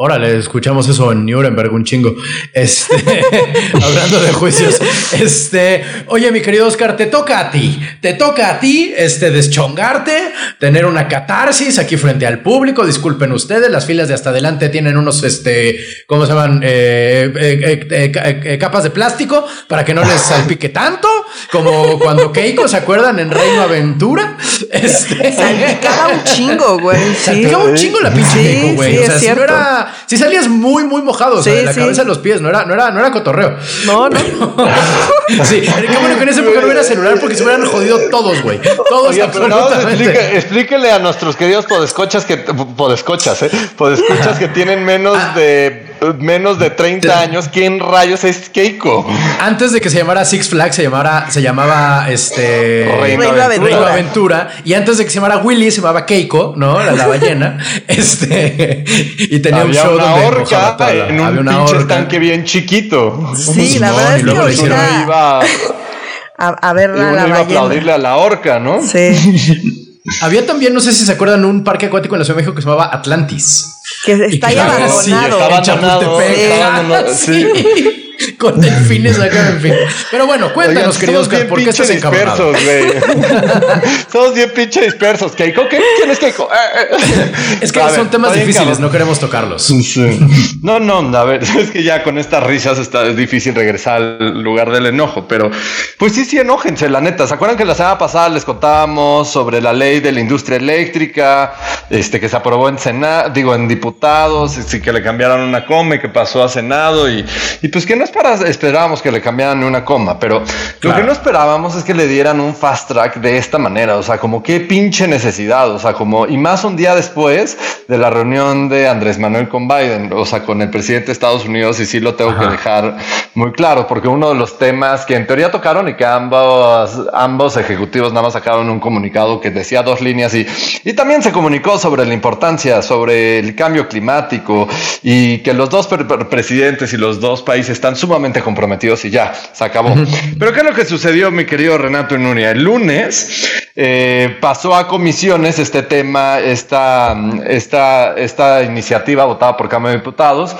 Órale, escuchamos eso en Nuremberg un chingo. Este, hablando de juicios. Este, oye, mi querido Oscar, te toca a ti. Te toca a ti, este, deschongarte, tener una catarsis aquí frente al público. Disculpen ustedes, las filas de hasta adelante tienen unos, este, ¿cómo se llaman? Eh, eh, eh, ca- capas de plástico para que no les salpique tanto, como cuando Keiko, ¿se acuerdan? En Reino Aventura. Este, Salpicaba un chingo, güey. Sí. Salpicaba un chingo la pinche Sí, Keiko, güey. sí, o es sea, si no cierto. Si salías muy, muy mojado, o sea, Sí, de la sí. cabeza a los pies, no era, no era, no era cotorreo. No, no. sí, qué bueno que en esa época no era celular porque se hubieran jodido todos, güey. Todos Oye, absolutamente. explíquele a nuestros queridos podescochas que podescochas, ¿eh? podescuchas que tienen menos Ah. de menos de 30 años, ¿quién rayos es Keiko? Antes de que se llamara Six Flags, se llamara, se llamaba este Reino Reino Aventura. Reino Aventura. Y antes de que se llamara Willy, se llamaba Keiko, ¿no? La, la ballena. Este. Y tenía un show una donde la- en un había una pinche horca. estanque bien chiquito. Sí, la verdad y es que ahorita Iba, a, a ver uno a la iba a aplaudirle a la horca, ¿no? Sí, Había también, no sé si se acuerdan, un parque acuático en la Ciudad de México que se llamaba Atlantis. Que está ahí abandonado. Sí, está abandonado, Ah, sí. Con delfines acá, en fin. Pero bueno, cuéntanos, Oigan, querido somos Oscar, ¿por qué pinche estás encabronado? dispersos, güey. somos bien pinche dispersos. ¿Keiko? ¿Qué? ¿Quién es Keiko? Eh, eh. Es que A son ver, temas difíciles, cabrón. no queremos tocarlos. Sí. No, no, a ver, es que ya con estas risas está es difícil regresar al lugar del enojo, pero pues sí, sí, enójense, la neta. ¿Se acuerdan que la semana pasada les contábamos sobre la ley de la industria eléctrica, este que se aprobó en Senado, digo, en diputados, y que le cambiaron una coma y que pasó a Senado y, y pues que no es para, esperábamos que le cambiaran una coma, pero lo Claro. que no esperábamos es que le dieran un fast track de esta manera, o sea, como qué pinche necesidad, o sea, como, y más un día después de la reunión de Andrés Manuel con Biden, o sea, con el presidente de Estados Unidos, y sí lo tengo Ajá. que dejar muy claro, porque uno de los temas que en teoría tocaron y que ambos, ambos ejecutivos nada más sacaron un comunicado que decía dos líneas y, y también se comunicó sobre la importancia, sobre el cambio climático y que los dos pre- presidentes y los dos países están sumamente comprometidos y ya, se acabó. Pero ¿qué es lo que sucedió, mi querido Renato y Nuria? El lunes eh, pasó a comisiones este tema, esta, esta, esta iniciativa votada por Cámara de Diputados.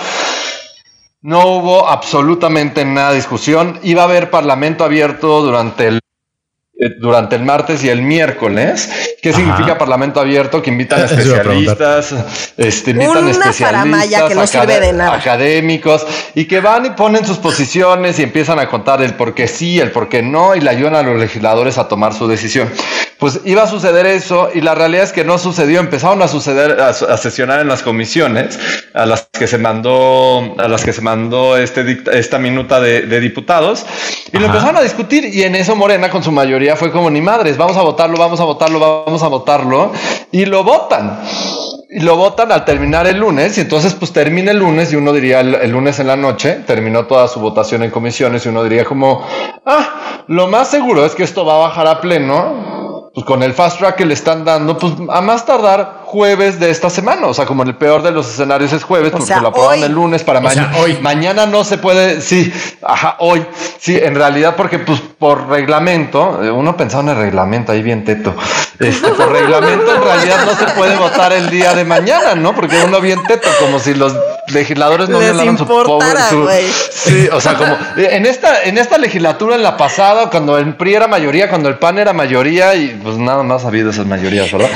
No hubo absolutamente nada de discusión. Iba a haber parlamento abierto durante el durante el martes y el miércoles. ¿Qué Ajá. significa parlamento abierto? Que invitan especialistas, este, invitan Una faramaya que no especialistas, sirve de nada. académicos y que van y ponen sus posiciones y empiezan a contar el por qué sí, el por qué no y le ayudan a los legisladores a tomar su decisión. Pues iba a suceder eso y la realidad es que no sucedió. Empezaron a suceder, a, a sesionar en las comisiones a las que se mandó, a las que se mandó este, dict- esta minuta de, de diputados y lo Ajá. empezaron a discutir y en eso Morena con su mayoría fue como ni madres, vamos a votarlo, vamos a votarlo, vamos a votarlo y lo votan. Y lo votan al terminar el lunes y entonces pues termina el lunes y uno diría el, el lunes en la noche, terminó toda su votación en comisiones y uno diría como, ah, lo más seguro es que esto va a bajar a pleno pues con el fast track que le están dando, pues a más tardar jueves de esta semana. O sea, como en el peor de los escenarios es jueves, O porque sea, lo aprobaron hoy. el lunes para mañana. hoy. Mañana no se puede, sí, ajá, hoy. Sí, en realidad, porque pues por reglamento, eh, uno pensaba en el reglamento, ahí bien teto. Este, por reglamento, en realidad no se puede votar el día de mañana, ¿no? Porque uno bien teto, como si los legisladores no Les violaran su importara, su-. Sí, o sea, como eh, en esta, en esta legislatura, en la pasada, cuando el PRI era mayoría, cuando el PAN era mayoría, y pues nada más ha habido esas mayorías, ¿verdad?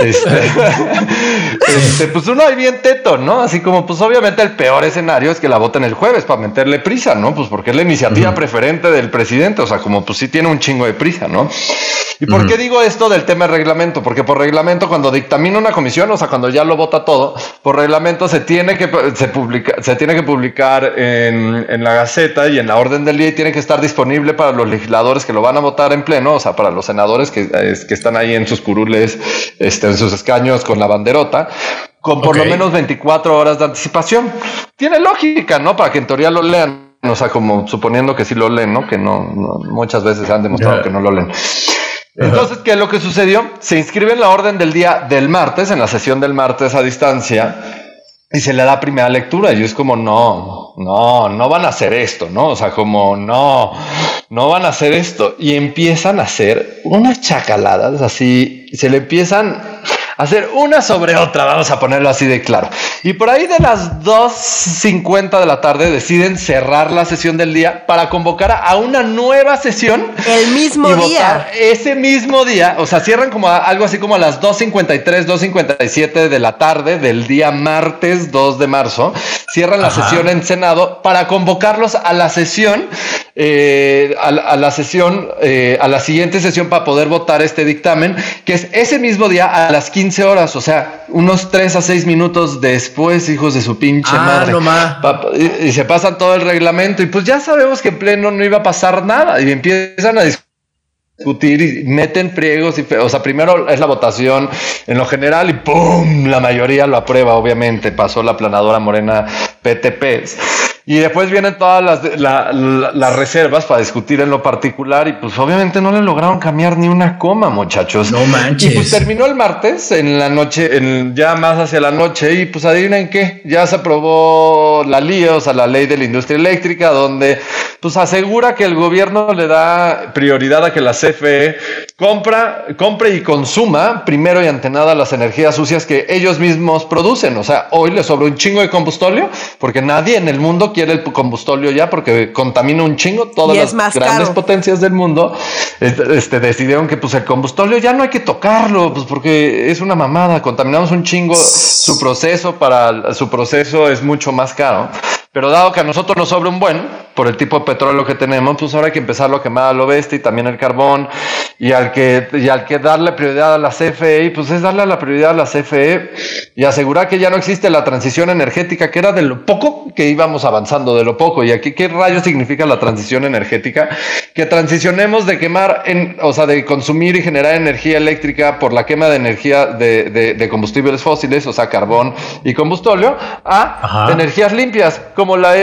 Este, este, pues uno ahí bien teto, ¿no? Así como, pues obviamente el peor escenario es que la voten el jueves para meterle prisa, ¿no? Pues porque es la iniciativa preferente del presidente, o sea, como pues sí tiene un chingo de prisa, ¿no? ¿Y por qué digo esto del tema de reglamento? Porque por reglamento, cuando dictamina una comisión, o sea, cuando ya lo vota todo, por reglamento se tiene que, se publica, se tiene que publicar en, en la Gaceta y en la orden del día y tiene que estar disponible para los legisladores que lo van a votar en pleno, o sea, para los senadores que, que están ahí en sus curules, este, en sus escaños con la banderota con por lo menos 24 horas de anticipación. Tiene lógica, ¿no? Para que en teoría lo lean. O sea, como suponiendo que sí lo leen, ¿no? Que no, muchas veces han demostrado que no lo leen. Entonces, ¿qué es lo que sucedió? Se inscribe en la orden del día del martes, en la sesión del martes a distancia, y se le da primera lectura. Y es como, no, no, no van a hacer esto, ¿no? O sea, como, no, no van a hacer esto. Y empiezan a hacer unas chacaladas así, se le empiezan hacer una sobre otra, vamos a ponerlo así de claro. Y por ahí de las 2.50 de la tarde deciden cerrar la sesión del día para convocar a una nueva sesión. El mismo día. ese mismo día, o sea, cierran como algo así como a las 2.53, 2.57 de la tarde del día martes 2 de marzo. Cierran la sesión en Senado para convocarlos a la sesión, eh, a, la sesión, eh, a la siguiente sesión para poder votar este dictamen, que es ese mismo día a las 15 15 horas, o sea, unos 3 a 6 minutos después, hijos de su pinche ah, madre. y, y, se pasan todo el reglamento y pues ya sabemos que en pleno no iba a pasar nada y empiezan a discutir y meten friegos y o sea primero es la votación en lo general y pum la mayoría lo aprueba obviamente pasó la planadora morena PTP y después vienen todas las, las reservas para discutir en lo particular y pues obviamente no le lograron cambiar ni una coma, muchachos. No manches. Y pues terminó el martes en la noche, en, ya más hacia la noche y pues adivinen qué, ya se aprobó la LIA, o sea, la ley de la industria eléctrica, donde pues asegura que el gobierno le da prioridad a que la CFE compra, compre y consuma primero y ante nada las energías sucias que ellos mismos producen. O sea, hoy le sobra un chingo de combustóleo porque nadie en el mundo quiere el combustóleo ya porque contamina un chingo. Todas las grandes potencias del mundo este, decidieron que pues el combustóleo ya no hay que tocarlo, pues porque es una mamada. Contaminamos un chingo. Su proceso para su proceso es mucho más caro. Pero dado que a nosotros nos sobra un buen, por el tipo de petróleo que tenemos, pues ahora hay que empezarlo a quemar a lo bestia y también el carbón. Y al que, y al que darle prioridad a la CFE, pues es darle la prioridad a la CFE y asegurar que ya no existe la transición energética, que era de lo poco que íbamos avanzando, de lo poco. Y aquí, ¿qué rayos significa la transición energética? Que transicionemos de quemar, en, o sea, de consumir y generar energía eléctrica por la quema de energía de, de, combustibles fósiles, o sea, carbón y combustóleo, a energías limpias, como la,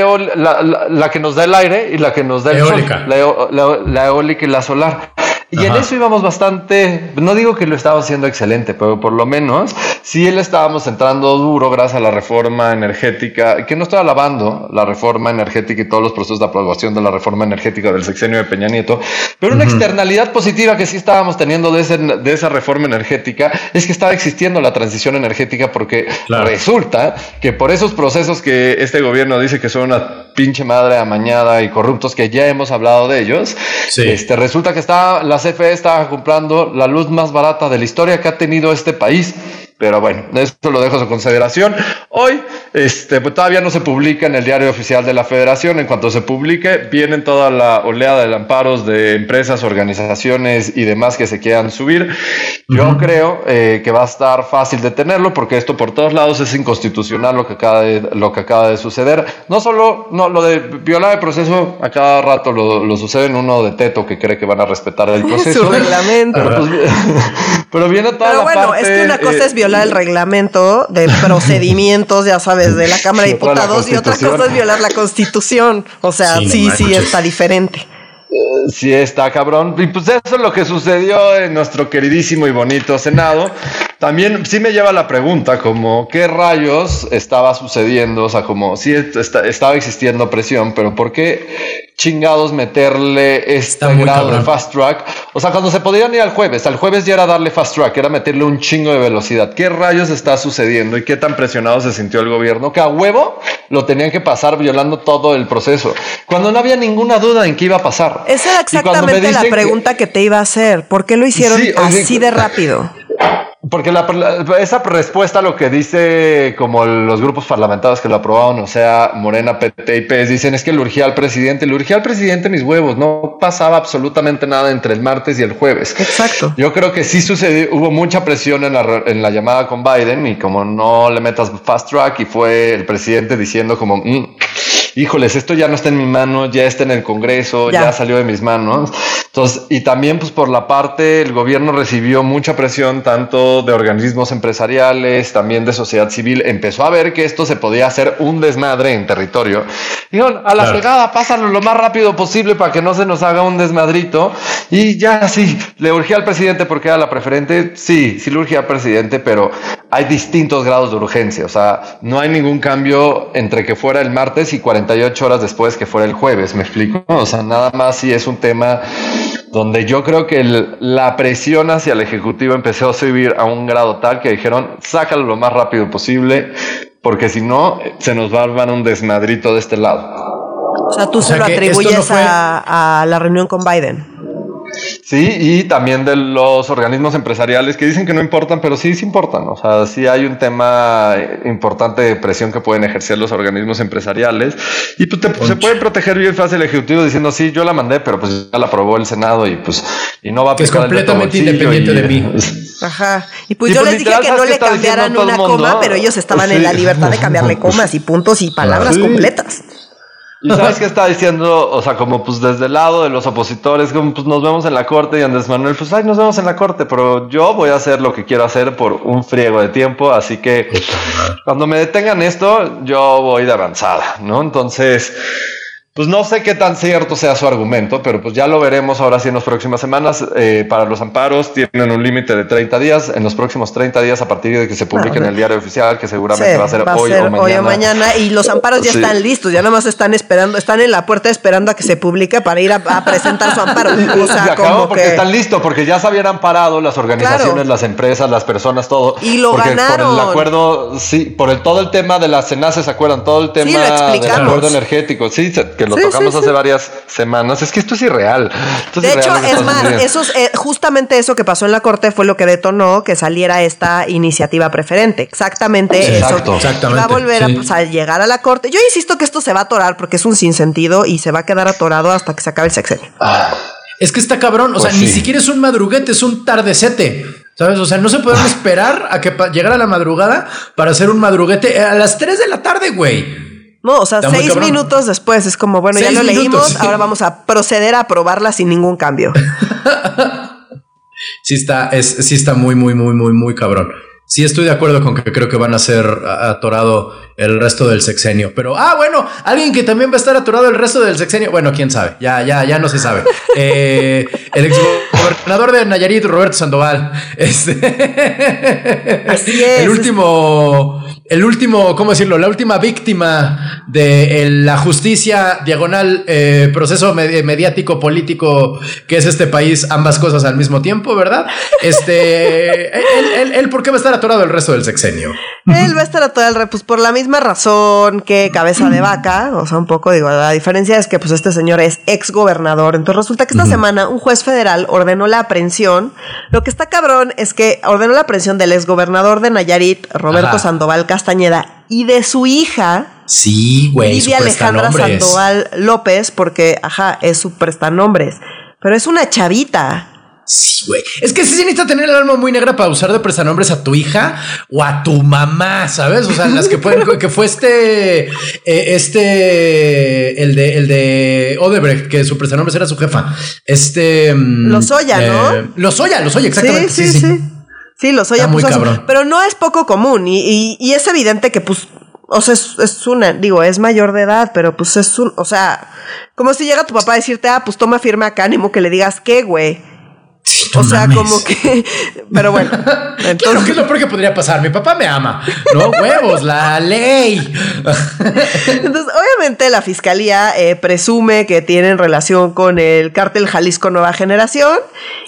la, que nos da el aire y la que nos da el eólica. la, eólica y la solar. Y en eso íbamos bastante, no digo que lo estaba haciendo excelente, pero por lo menos sí le estábamos entrando duro gracias a la reforma energética, que no estoy alabando la reforma energética y todos los procesos de aprobación de la reforma energética del sexenio de Peña Nieto, pero una externalidad positiva que sí estábamos teniendo de, de esa reforma energética es que estaba existiendo la transición energética porque resulta que por esos procesos que este gobierno dice que son una pinche madre amañada y corruptos que ya hemos hablado de ellos, este, resulta que está las CFE estaba comprando la luz más barata de la historia que ha tenido este país. Pero bueno, eso lo dejo a su consideración. Hoy, este, pues todavía no se publica en el diario oficial de la Federación. En cuanto se publique, vienen toda la oleada de amparos de empresas, organizaciones y demás que se quieran subir. Yo creo eh, que va a estar fácil de tenerlo porque esto por todos lados es inconstitucional lo que acaba de, lo que acaba de suceder. No solo no, lo de violar el proceso, a cada rato lo, sucede en uno de Teto que cree que van a respetar el proceso. Su reglamento. Pero, viene toda pero la bueno, es que una cosa es eh, violar el reglamento de procedimientos, ya sabes, de la Cámara de Diputados y otra cosa es violar la Constitución. O sea, sí, sí, está diferente. Sí, está cabrón. Y pues eso es lo que sucedió en nuestro queridísimo y bonito Senado. También sí me lleva la pregunta como qué rayos estaba sucediendo, o sea, como si estaba existiendo presión, pero ¿por qué chingados meterle este grado de fast track? O sea, cuando se podían ir al jueves, al jueves ya era darle fast track, era meterle un chingo de velocidad. ¿Qué rayos está sucediendo y qué tan presionado se sintió el gobierno que a huevo lo tenían que pasar violando todo el proceso, cuando no había ninguna duda en qué iba a pasar? Esa era exactamente la pregunta que... te iba a hacer. ¿Por qué lo hicieron así de rápido? Porque la, esa respuesta a lo que dice como los grupos parlamentarios que lo aprobaron, o sea, Morena, PT y PS, dicen es que le urgía al presidente, le urgía al presidente mis huevos, no pasaba absolutamente nada entre el martes y el jueves. Exacto. Yo creo que sí sucedió, hubo mucha presión en la, en la llamada con Biden y como no le metas fast track y fue el presidente diciendo como... Mm, híjoles, esto ya no está en mi mano, ya está en el Congreso, ya. salió de mis manos. Entonces, y también pues por la parte, el gobierno recibió mucha presión tanto de organismos empresariales, también de sociedad civil, empezó a ver que esto se podía hacer un desmadre en territorio. Dijeron, a la pegada, pásalo lo más rápido posible para que no se nos haga un desmadrito. Y ya sí, le urgía al presidente porque era la preferente, sí, sí le urgía al presidente, pero hay distintos grados de urgencia, o sea, no hay ningún cambio entre que fuera el martes y 40 48 horas después que fuera el jueves, ¿me explico? O sea, nada más si es un tema donde yo creo que la presión hacia el Ejecutivo empezó a subir a un grado tal que dijeron, sácalo lo más rápido posible, porque si no, se nos va a armar un desmadrito de este lado. O sea, tú se lo atribuyes a la reunión con Biden. Sí, y también de los organismos empresariales que dicen que no importan, pero sí, sí importan. O sea, sí hay un tema importante de presión que pueden ejercer los organismos empresariales y pues se pueden proteger bien fácil el Ejecutivo diciendo, sí, yo la mandé, pero pues ya la aprobó el Senado y pues y no va a que es completamente independiente de mí. Ajá. Y pues yo pues, les dije que no le cambiaran una coma, pero ellos estaban en la libertad de cambiarle comas y puntos y palabras completas. Y sabes qué está diciendo, o sea, como pues desde el lado de los opositores, como pues nos vemos en la corte y Andrés Manuel, pues ay, nos vemos en la corte, pero yo voy a hacer lo que quiero hacer por un friego de tiempo, así que cuando me detengan esto, yo voy de avanzada, ¿no? Entonces, pues no sé qué tan cierto sea su argumento, pero pues ya lo veremos ahora sí en las próximas semanas. Eh, para los amparos tienen un límite de 30 días. En los próximos 30 días, a partir de que se publique en el diario oficial, que seguramente va a ser, hoy, o mañana. mañana. Y los amparos ya están listos, ya nada más están esperando, están en la puerta esperando a que se publique para ir a, presentar su amparo. O sea, como porque están listos, porque ya se habían amparado las organizaciones, las empresas, las personas, todo. Y lo porque ganaron. Por el acuerdo, sí, por el todo el tema de las cenaces, ¿se acuerdan? Todo el tema del acuerdo energético, sí, lo tocamos hace varias semanas. Es que esto es irreal. de hecho, es más, eh, justamente eso que pasó en la corte fue lo que detonó que saliera esta iniciativa preferente. Exactamente eso. Exactamente. Va a volver pues, a, llegar a la corte. Yo insisto que esto se va a atorar porque es un sinsentido y se va a quedar atorado hasta que se acabe el sexenio. Ah. Es que está cabrón. O sea, pues ni siquiera es un madruguete, es un tardecete. ¿Sabes? O sea, no se pueden esperar a que llegara la madrugada para hacer un madruguete a las 3 de la tarde, güey. No, o sea, seis minutos después es como, bueno, ya lo leímos, ahora vamos a proceder a aprobarla sin ningún cambio. sí está, es, sí está muy, muy, muy, muy, muy cabrón. Sí estoy de acuerdo con que creo que van a ser atorado el resto del sexenio. Pero, ah, bueno, alguien que también va a estar atorado el resto del sexenio. Bueno, quién sabe, ya, ya, ya no se sabe. Eh, el ex gobernador de Nayarit, Roberto Sandoval. Este, Así es. El último el último, ¿cómo decirlo? La última víctima de la justicia diagonal, eh, proceso mediático político que es este país, ambas cosas al mismo tiempo, ¿verdad? Este, él, ¿por qué va a estar atorado el resto del sexenio? Él va a estar atorado, el pues por la misma razón que cabeza de vaca, o sea, un poco, digo, la diferencia es que pues este señor es ex gobernador, entonces resulta que esta semana un juez federal ordenó la aprehensión. Lo que está cabrón es que ordenó la aprehensión del ex gobernador de Nayarit, Roberto Sandoval Castañeda y de su hija. Sí, güey. Lidia Alejandra Sandoval López, porque, ajá, es su prestanombres. Pero es una chavita. Sí, güey. Es que sí se necesita tener el alma muy negra para usar de prestanombres a tu hija o a tu mamá, ¿sabes? O sea, las que pueden, que fue este, eh, este, el de, el de Odebrecht, que su prestanombres era su jefa. Este. Mm, Lozoya, ¿no? Eh, Lozoya, Lozoya, exactamente. sí. sí. sí. Sí, los oye muy cabrón. Pero no es poco común y, y, es evidente que, pues, o sea, es, una, digo, es mayor de edad, pero pues es un, o sea, como si llega tu papá a decirte, ah, pues toma firme acá, ánimo que le digas qué, güey o sea, como que. Pero bueno. Entonces... Claro, ¿qué es lo peor que podría pasar? Mi papá me ama. No huevos, la ley. Entonces, obviamente, la fiscalía eh, presume que tienen relación con el cártel Jalisco Nueva Generación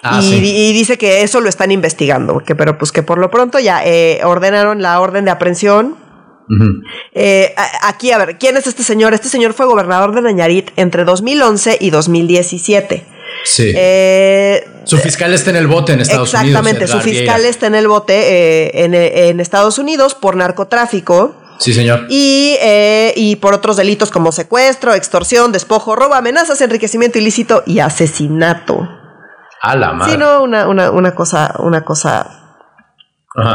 ah, y, dice que eso lo están investigando. Que, pero pues que por lo pronto ya eh, ordenaron la orden de aprehensión eh, aquí, a ver, ¿quién es este señor? Este señor fue gobernador de Nayarit entre 2011 y 2017. Sí. Eh, su fiscal está en el bote en Estados Unidos. Exactamente, su fiscal está en el bote eh, en, en Estados Unidos por narcotráfico. Sí, señor. Y, eh, y por otros delitos como secuestro, extorsión, despojo, robo, amenazas, enriquecimiento ilícito y asesinato. A la madre. Sí, no, una, una, una cosa, una cosa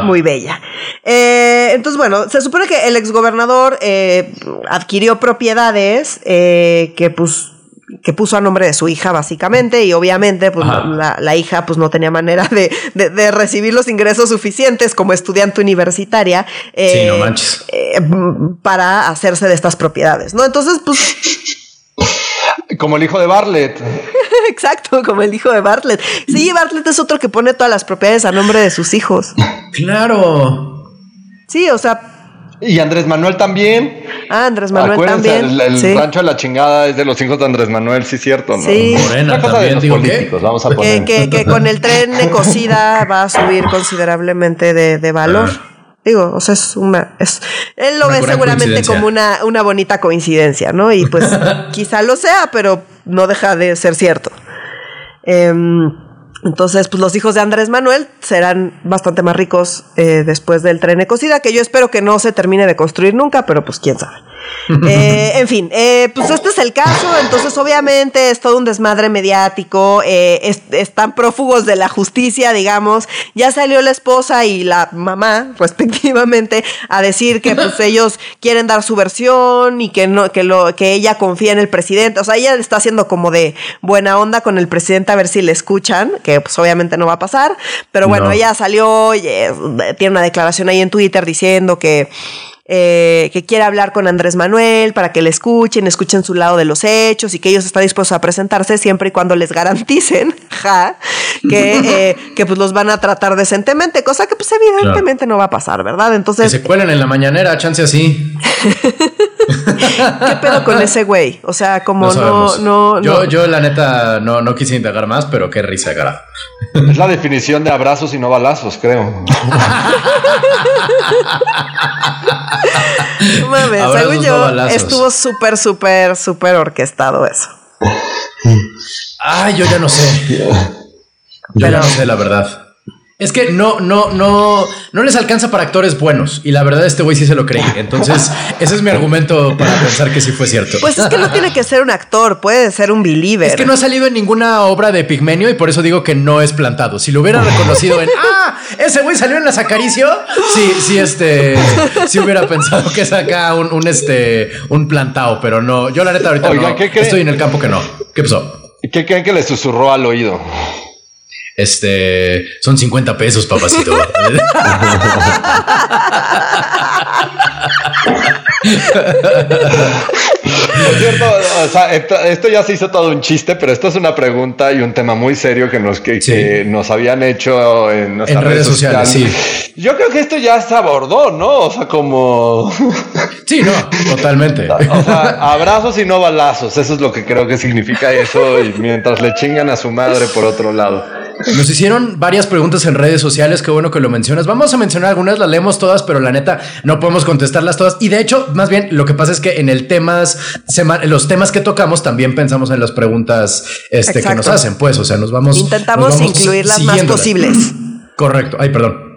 muy bella. Eh, entonces, bueno, se supone que el exgobernador eh, adquirió propiedades eh, que pues que puso a nombre de su hija básicamente y obviamente pues la, la, hija pues no tenía manera de, de, de, recibir los ingresos suficientes como estudiante universitaria sí, no manches. para hacerse de estas propiedades, ¿no? Entonces pues como el hijo de Bartlett. Exacto, como el hijo de Bartlett. Sí, Bartlett es otro que pone todas las propiedades a nombre de sus hijos. Claro. Sí, o sea. Y Andrés Manuel también. Ah, Andrés Manuel Acuérdense, también. El, el rancho de la chingada es de los hijos de Andrés Manuel, sí, cierto, ¿no? Sí. Morena cosa también, de los digo, políticos, ¿qué? vamos a poner. Que, que, que, con el tren de cocida va a subir considerablemente de, de valor. Digo, o sea, es una. Es, él lo Una ve seguramente como una, una bonita coincidencia, ¿no? Y pues quizá lo sea, pero no deja de ser cierto. Em, entonces, pues los hijos de Andrés Manuel serán bastante más ricos eh, después del tren de cocida, que yo espero que no se termine de construir nunca, pero pues quién sabe. Eh, en fin, eh, pues este es el caso, entonces obviamente es todo un desmadre mediático, eh, es- están prófugos de la justicia, digamos, ya salió la esposa y la mamá, respectivamente, a decir que pues ellos quieren dar su versión y que no, que lo, que ella confía en el presidente, o sea, ella está haciendo como de buena onda con el presidente a ver si le escuchan, que pues obviamente no va a pasar, pero bueno, No. ella salió, y, eh, tiene una declaración ahí en Twitter diciendo que eh, que quiere hablar con Andrés Manuel para que le escuchen, escuchen su lado de los hechos y que ellos están dispuestos a presentarse siempre y cuando les garanticen, ja, que, eh, que pues los van a tratar decentemente, cosa que pues evidentemente no va a pasar, ¿verdad? Que Entonces, se cuelen en la mañanera, chance así. ¿qué pedo con ese güey? O sea, como No no, yo, no. yo, la neta, no, no quise indagar más, pero qué risa, cara. Es la definición de abrazos y no balazos, creo. no mames, Abrazos, según yo, estuvo súper, súper, súper orquestado eso. Ay, yo ya no sé. Yo Pero- ya no sé, la verdad. Es que no, no, no, no les alcanza para actores buenos. Y la verdad, este güey sí se lo creí. Entonces, ese es mi argumento para pensar que sí fue cierto. Pues es que no tiene que ser un actor, puede ser un believer. Es que no ha salido en ninguna obra de Pigmenio y por eso digo que no es plantado. Si lo hubiera reconocido en ah, ese güey salió en las Acaricio, sí, sí, este, sí hubiera pensado que es acá un, un, este, un plantado, pero no. Yo la neta ahorita no, estoy en el campo que no. ¿Qué pasó? ¿Qué creen que le susurró al oído? Este, son 50 pesos, papacito. Por cierto, o sea, esto, esto ya se hizo todo un chiste, pero esto es una pregunta y un tema muy serio que nos, que, Sí. que nos habían hecho en nuestras En redes sociales, Yo creo que esto ya se abordó, ¿no? O sea, como... Sí, no, totalmente. O sea, abrazos y no balazos. Eso es lo que creo que significa eso. Y mientras le chingan a su madre por otro lado. Nos hicieron varias preguntas en redes sociales, qué bueno que lo mencionas. Vamos a mencionar algunas, las leemos todas, pero la neta no podemos contestarlas todas. Y de hecho, más bien, lo que pasa es que en el temas, los temas que tocamos, también pensamos en las preguntas este, que nos hacen, pues, o sea, nos vamos. Intentamos nos vamos incluir las más posibles. Correcto. Ay, perdón.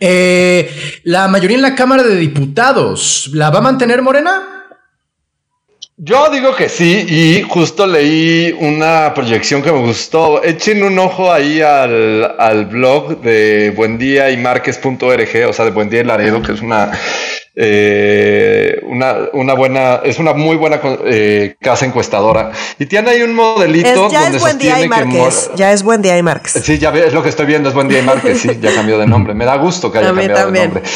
Eh, la mayoría en la Cámara de Diputados, ¿la va a mantener Morena? Yo digo que sí, y justo leí una proyección que me gustó. Echen un ojo ahí al, al blog de Buendía y Márquez.org, o sea, de Buendía y Laredo, que es una, eh, una, una buena, es una muy buena eh, casa encuestadora. Y tiene ahí un modelito. Es- ya donde es buen día y sostiene que Márquez. Ya es buen día y Márquez. Sí, ya es lo que estoy viendo, es Buen Día y Márquez, sí, ya cambió de nombre. Me da gusto que haya cambiado también. de nombre.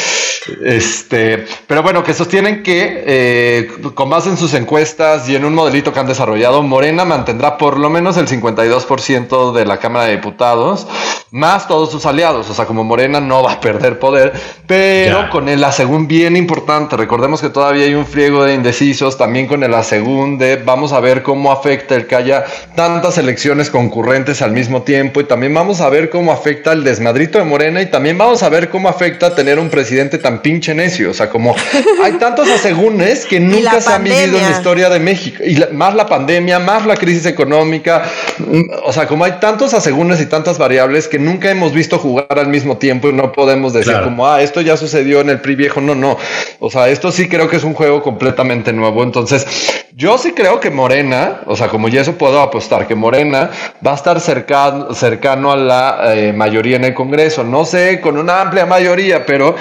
Este, pero bueno, que sostienen que eh, con base en sus encuestas y en un modelito que han desarrollado, Morena mantendrá por lo menos el 52% de la Cámara de Diputados más todos sus aliados. O sea, como Morena no va a perder poder, pero con el asegún bien importante. Recordemos que todavía hay un friego de indecisos, también con el asegún de vamos a ver cómo afecta el que haya tantas elecciones concurrentes al mismo tiempo y también vamos a ver cómo afecta el desmadrito de Morena y también vamos a ver cómo afecta tener un presidente tan pinche necio. O sea, como hay tantos asegúnes que nunca se han vivido en la historia de México. Y más la pandemia, más la crisis económica. Mm, o sea, como hay tantos asegúnes y tantas variables que nunca hemos visto jugar al mismo tiempo y no podemos decir como, ah, esto ya sucedió en el PRI viejo. No, no. O sea, esto sí creo que es un juego completamente nuevo. Entonces, yo sí creo que Morena, o sea, como ya eso puedo apostar, que Morena va a estar cercano, cercano a la eh, mayoría en el Congreso. No sé, con una amplia mayoría, pero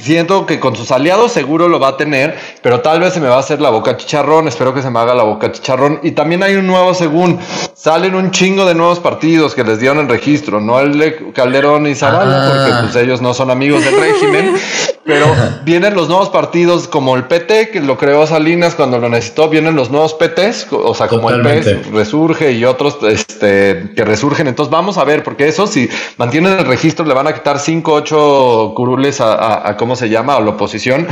siento que con sus aliados seguro lo va a tener, pero tal vez se me va a hacer la boca chicharrón. Espero que se me haga la boca chicharrón. Y también hay un nuevo, según salen un chingo de nuevos partidos que les dieron el registro, no el de Calderón y Zavala, ah. porque pues ellos no son amigos del régimen, pero vienen los nuevos partidos como el PT, que lo creó Salinas cuando lo necesitó, vienen los nuevos PTs, o sea, como el PES resurge y otros este, que resurgen. Entonces vamos a ver, porque eso si mantienen el registro le van a quitar 5, 8 curules a, a, ¿cómo se llama? A la oposición.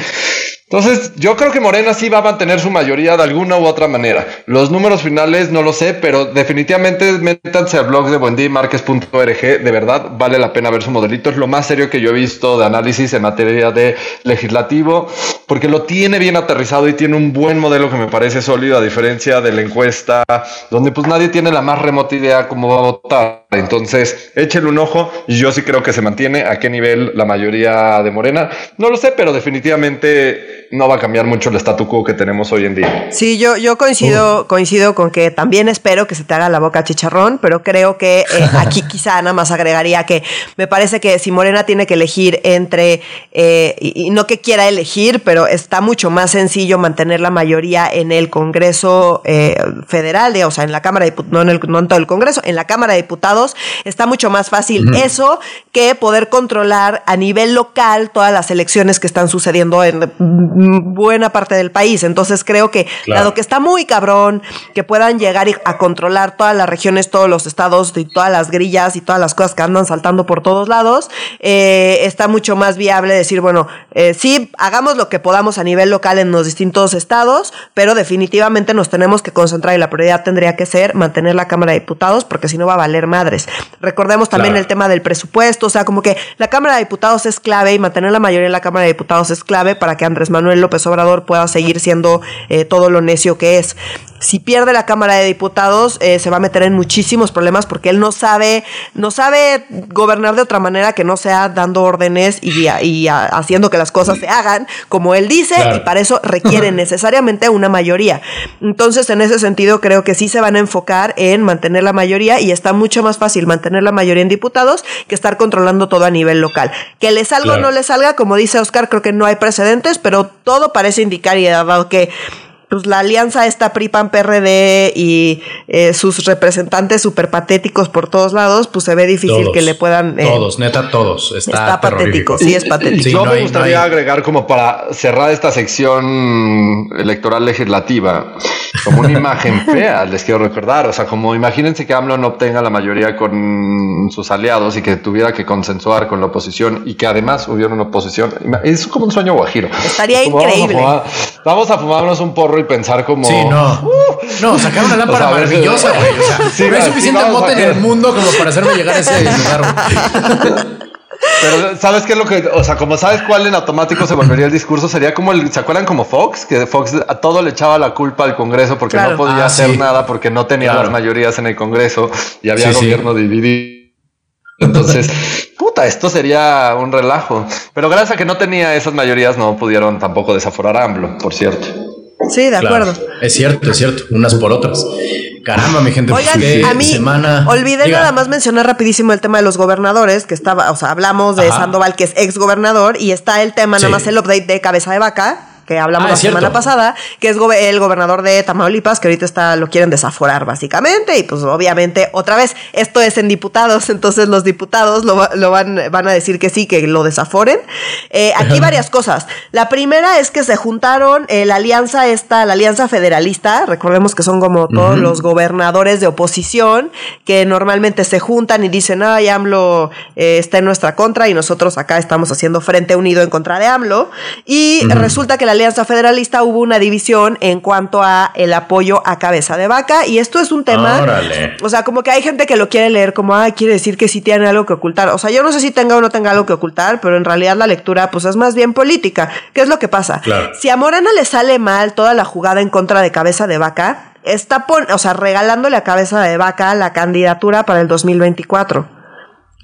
Entonces, yo creo que Morena sí va a mantener su mayoría de alguna u otra manera. Los números finales no lo sé, pero definitivamente métanse al blog de buendimarques.org. De verdad, vale la pena ver su modelito. Es lo más serio que yo he visto de análisis en materia de legislativo, porque lo tiene bien aterrizado y tiene un buen modelo que me parece sólido, a diferencia de la encuesta, donde pues nadie tiene la más remota idea cómo va a votar. Entonces, échenle un ojo. Yo sí creo que se mantiene. ¿A qué nivel la mayoría de Morena? No lo sé, pero definitivamente no va a cambiar mucho el statu quo que tenemos hoy en día. Sí, yo, yo coincido, coincido con que también espero que se te haga la boca chicharrón, pero creo que eh, aquí quizá nada más agregaría que me parece que si Morena tiene que elegir entre, eh, y, no que quiera elegir, pero está mucho más sencillo mantener la mayoría en el Congreso eh, Federal, o sea, en la Cámara de Diputados, no en, el, no en todo el Congreso, en la Cámara de Diputados está mucho más fácil eso que poder controlar a nivel local todas las elecciones que están sucediendo en buena parte del país. Entonces creo que, dado que está muy cabrón, que puedan llegar a controlar todas las regiones, todos los estados y todas las grillas y todas las cosas que andan saltando por todos lados, eh, está mucho más viable decir, bueno, eh, sí, hagamos lo que podamos a nivel local en los distintos estados, pero definitivamente nos tenemos que concentrar y la prioridad tendría que ser mantener la Cámara de Diputados, porque si no va a valer madres. Recordemos también el tema del presupuesto, o sea, como que la Cámara de Diputados es clave y mantener la mayoría en la Cámara de Diputados es clave para que Andrés Manuel López Obrador pueda seguir siendo eh, todo lo necio que es. Si pierde la Cámara de Diputados, eh, se va a meter en muchísimos problemas porque él no sabe, no sabe gobernar de otra manera que no sea dando órdenes y, y haciendo que las cosas se hagan como él dice, y para eso requiere necesariamente una mayoría. Entonces, en ese sentido, creo que sí se van a enfocar en mantener la mayoría y está mucho más fácil mantener la mayoría en diputados que estar controlando todo a nivel local. Que le salga o no le salga, como dice Oscar, creo que no hay precedentes, pero todo parece indicar y dado que pues la alianza está PRI-PAN PRD y eh, sus representantes súper patéticos por todos lados, pues se ve difícil que le puedan... Eh, todos, neta, todos. Está, patético, sí es patético. yo me gustaría agregar como para cerrar esta sección electoral legislativa, como una imagen fea, les quiero recordar, o sea, como imagínense que AMLO no obtenga la mayoría con sus aliados y que tuviera que consensuar con la oposición y que además hubiera una oposición, es como un sueño guajiro. Estaría increíble. Vamos a, fumarnos un porro y pensar como. Sí, no. Uh, no, sacar una lámpara maravillosa, güey. O sea, sí, no hay suficiente bote en el mundo como para hacerme llegar a ese cigarro. Pero ¿sabes qué es lo que, o sea, como sabes cuál en automático se volvería el discurso? Sería como el, ¿se acuerdan como Fox? Que Fox a todo le echaba la culpa al Congreso porque no podía ah, hacer nada, porque no tenía las mayorías en el Congreso y había gobierno dividido. Entonces, puta, esto sería un relajo. Pero gracias a que no tenía esas mayorías, no pudieron tampoco desaforar a AMLO, por cierto. Sí, de acuerdo. Es cierto, es cierto, unas por otras. Caramba, mi gente. Oigan, a mí, olvidé nada más mencionar rapidísimo el tema de los gobernadores, que estaba, o sea, hablamos de Sandoval, que es ex gobernador, y está el tema, nada más el update de Cabeza de Vaca, que hablamos Ah, la cierto. semana pasada, que es el gobernador de Tamaulipas, que ahorita está, lo quieren desaforar básicamente, y pues obviamente otra vez, esto es en diputados, entonces los diputados lo van, van a decir que sí, que lo desaforen. Eh, aquí varias cosas. La primera es que se juntaron eh, la alianza esta, la alianza federalista, recordemos que son como todos los gobernadores de oposición, que normalmente se juntan y dicen, ay, AMLO eh, está en nuestra contra y nosotros acá estamos haciendo frente unido en contra de AMLO. Y resulta que la alianza federalista hubo una división en cuanto a el apoyo a cabeza de vaca y esto es un tema... Órale. O sea, como que hay gente que lo quiere leer como, ah, quiere decir que sí tiene algo que ocultar. O sea, yo no sé si tenga o no tenga algo que ocultar, pero en realidad la lectura pues es más bien política. ¿Qué es lo que pasa? Claro. Si a Morena le sale mal toda la jugada en contra de cabeza de vaca, está pon o sea, regalándole a cabeza de vaca la candidatura para el 2024.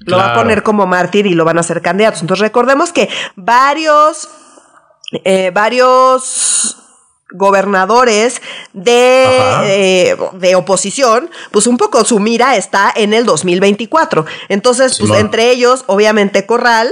Lo va a poner como mártir y lo van a hacer candidatos. Entonces recordemos que varios, eh, varios gobernadores de, eh, de oposición, pues un poco su mira está en el 2024. Entonces, pues entre ellos, obviamente Corral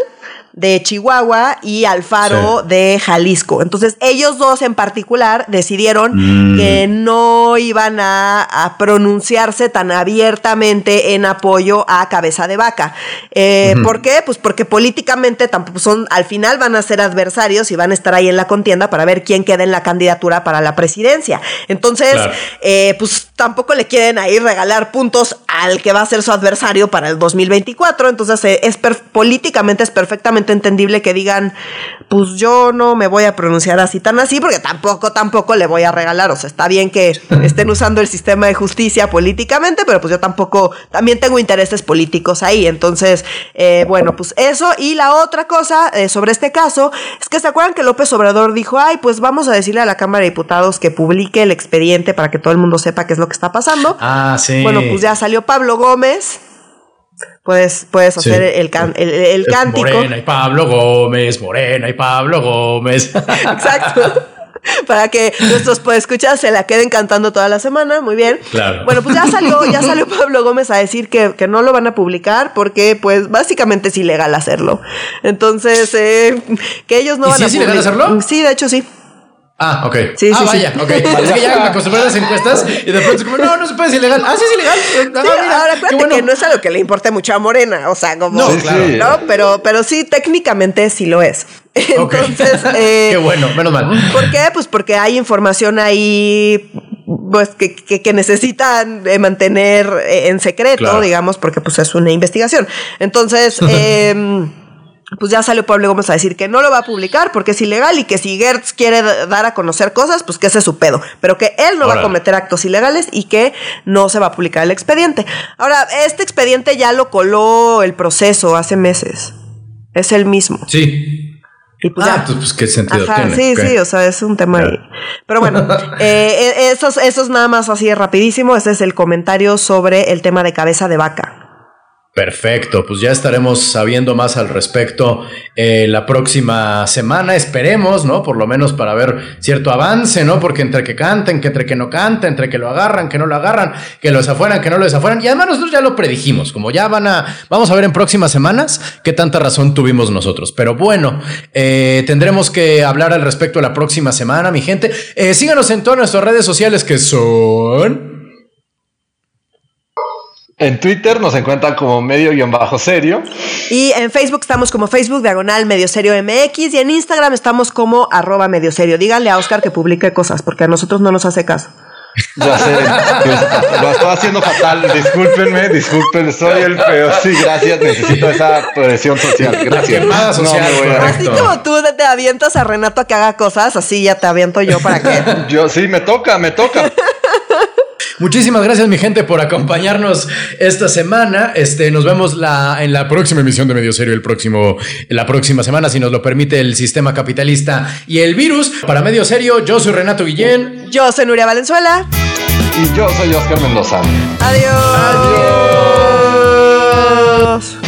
de Chihuahua y Alfaro Sí. de Jalisco. Entonces, ellos dos en particular decidieron Mm. que no iban a, a pronunciarse tan abiertamente en apoyo a cabeza de vaca. Eh, ¿Por qué? Pues porque políticamente tampoco son, al final van a ser adversarios y van a estar ahí en la contienda para ver quién queda en la candidatura para la presidencia. Entonces, Claro. eh, pues tampoco le quieren ahí regalar puntos al que va a ser su adversario para el 2024. Entonces, eh, es políticamente es perfectamente entendible que digan, pues yo no me voy a pronunciar así tan así, porque tampoco, tampoco le voy a regalar. O sea, está bien que estén usando el sistema de justicia políticamente, pero pues yo tampoco, también tengo intereses políticos ahí. Entonces, eh, bueno, pues eso. Y la otra cosa eh, sobre este caso es que se acuerdan que López Obrador dijo, ay, pues vamos a decirle a la Cámara de Diputados que publique el expediente para que todo el mundo sepa qué es lo que está pasando. Ah, sí. Bueno, pues ya salió Pablo Gómez. Puedes, puedes Sí. hacer el, can- el, el Es cántico. Morena y Pablo Gómez, Morena y Pablo Gómez. Exacto. Para que nuestros escuchar se la queden cantando toda la semana, muy bien. Claro. Bueno, pues ya salió, ya salió Pablo Gómez a decir que, que no lo van a publicar porque, pues, básicamente es ilegal hacerlo. Entonces, eh, que ellos no ¿Y van a es ilegal publicar- hacerlo? Sí, de hecho sí. Ah, ok. Sí, ah, sí, sí. vaya, ok. Es que ya me acostumbré a las encuestas y de pronto es como, no, no se puede, es ilegal. Ah, sí, es ilegal. Ah, Sí, mira, ahora acuérdate bueno. que no es algo que le importe mucho a Morena, o sea, como No, Sí, claro. sí. ¿no? Pero, pero sí, técnicamente sí lo es. Entonces, eh, Qué bueno, menos mal. ¿Por qué? Pues porque hay información ahí pues que, que- que necesitan eh, mantener eh, en secreto, Claro. digamos, porque pues es una investigación. Entonces, eh, pues ya salió Pablo Gómez a decir que no lo va a publicar porque es ilegal y que si Gertz quiere dar a conocer cosas, pues que ese es su pedo, pero que él no va a cometer actos ilegales y que no se va a publicar el expediente. Ahora, este expediente ya lo coló el proceso hace meses. Es el mismo. Sí. Y pues ah, ya. pues, pues, qué sentido Ajá, tiene. sí, sí, o sea, es un tema. Pero bueno, eh, eh, eso, es- eso es nada más así rapidísimo. Ese es el comentario sobre el tema de cabeza de vaca. Perfecto, pues ya estaremos sabiendo más al respecto eh, la próxima semana, esperemos, ¿no? Por lo menos para ver cierto avance, ¿no? Porque entre que canten, que entre que no canten, entre que lo agarran, que no lo agarran, que lo desafueran, que no lo desafueran. Y además nosotros ya lo predijimos, como ya van a, vamos a ver en próximas semanas qué tanta razón tuvimos nosotros. Pero bueno, eh, tendremos que hablar al respecto la próxima semana, mi gente. Eh, síganos en todas nuestras redes sociales que son... En Twitter nos encuentran como medio guion bajo serio. Y en Facebook estamos como Facebook Diagonal Medio Serio MX y en Instagram estamos como arroba medio serio. Díganle a Oscar que publique cosas porque a nosotros no nos hace caso. Ya sé, lo estoy haciendo fatal. Discúlpenme, disculpen, soy el peor. Sí, gracias, necesito esa presión social. Gracias. quemada social, me voy a- correcto. Así como tú te avientas a Renato a que haga cosas, así ya te aviento yo para que... Yo sí, me toca, me toca. Muchísimas gracias, mi gente, por acompañarnos esta semana. Este, nos vemos la, en la próxima emisión de Medio Serio el próximo, la próxima semana, si nos lo permite el sistema capitalista y el virus. Para Medio Serio, yo soy Renato Guillén. Yo soy Nuria Valenzuela. Y yo soy Oscar Mendoza. Adiós. Adiós.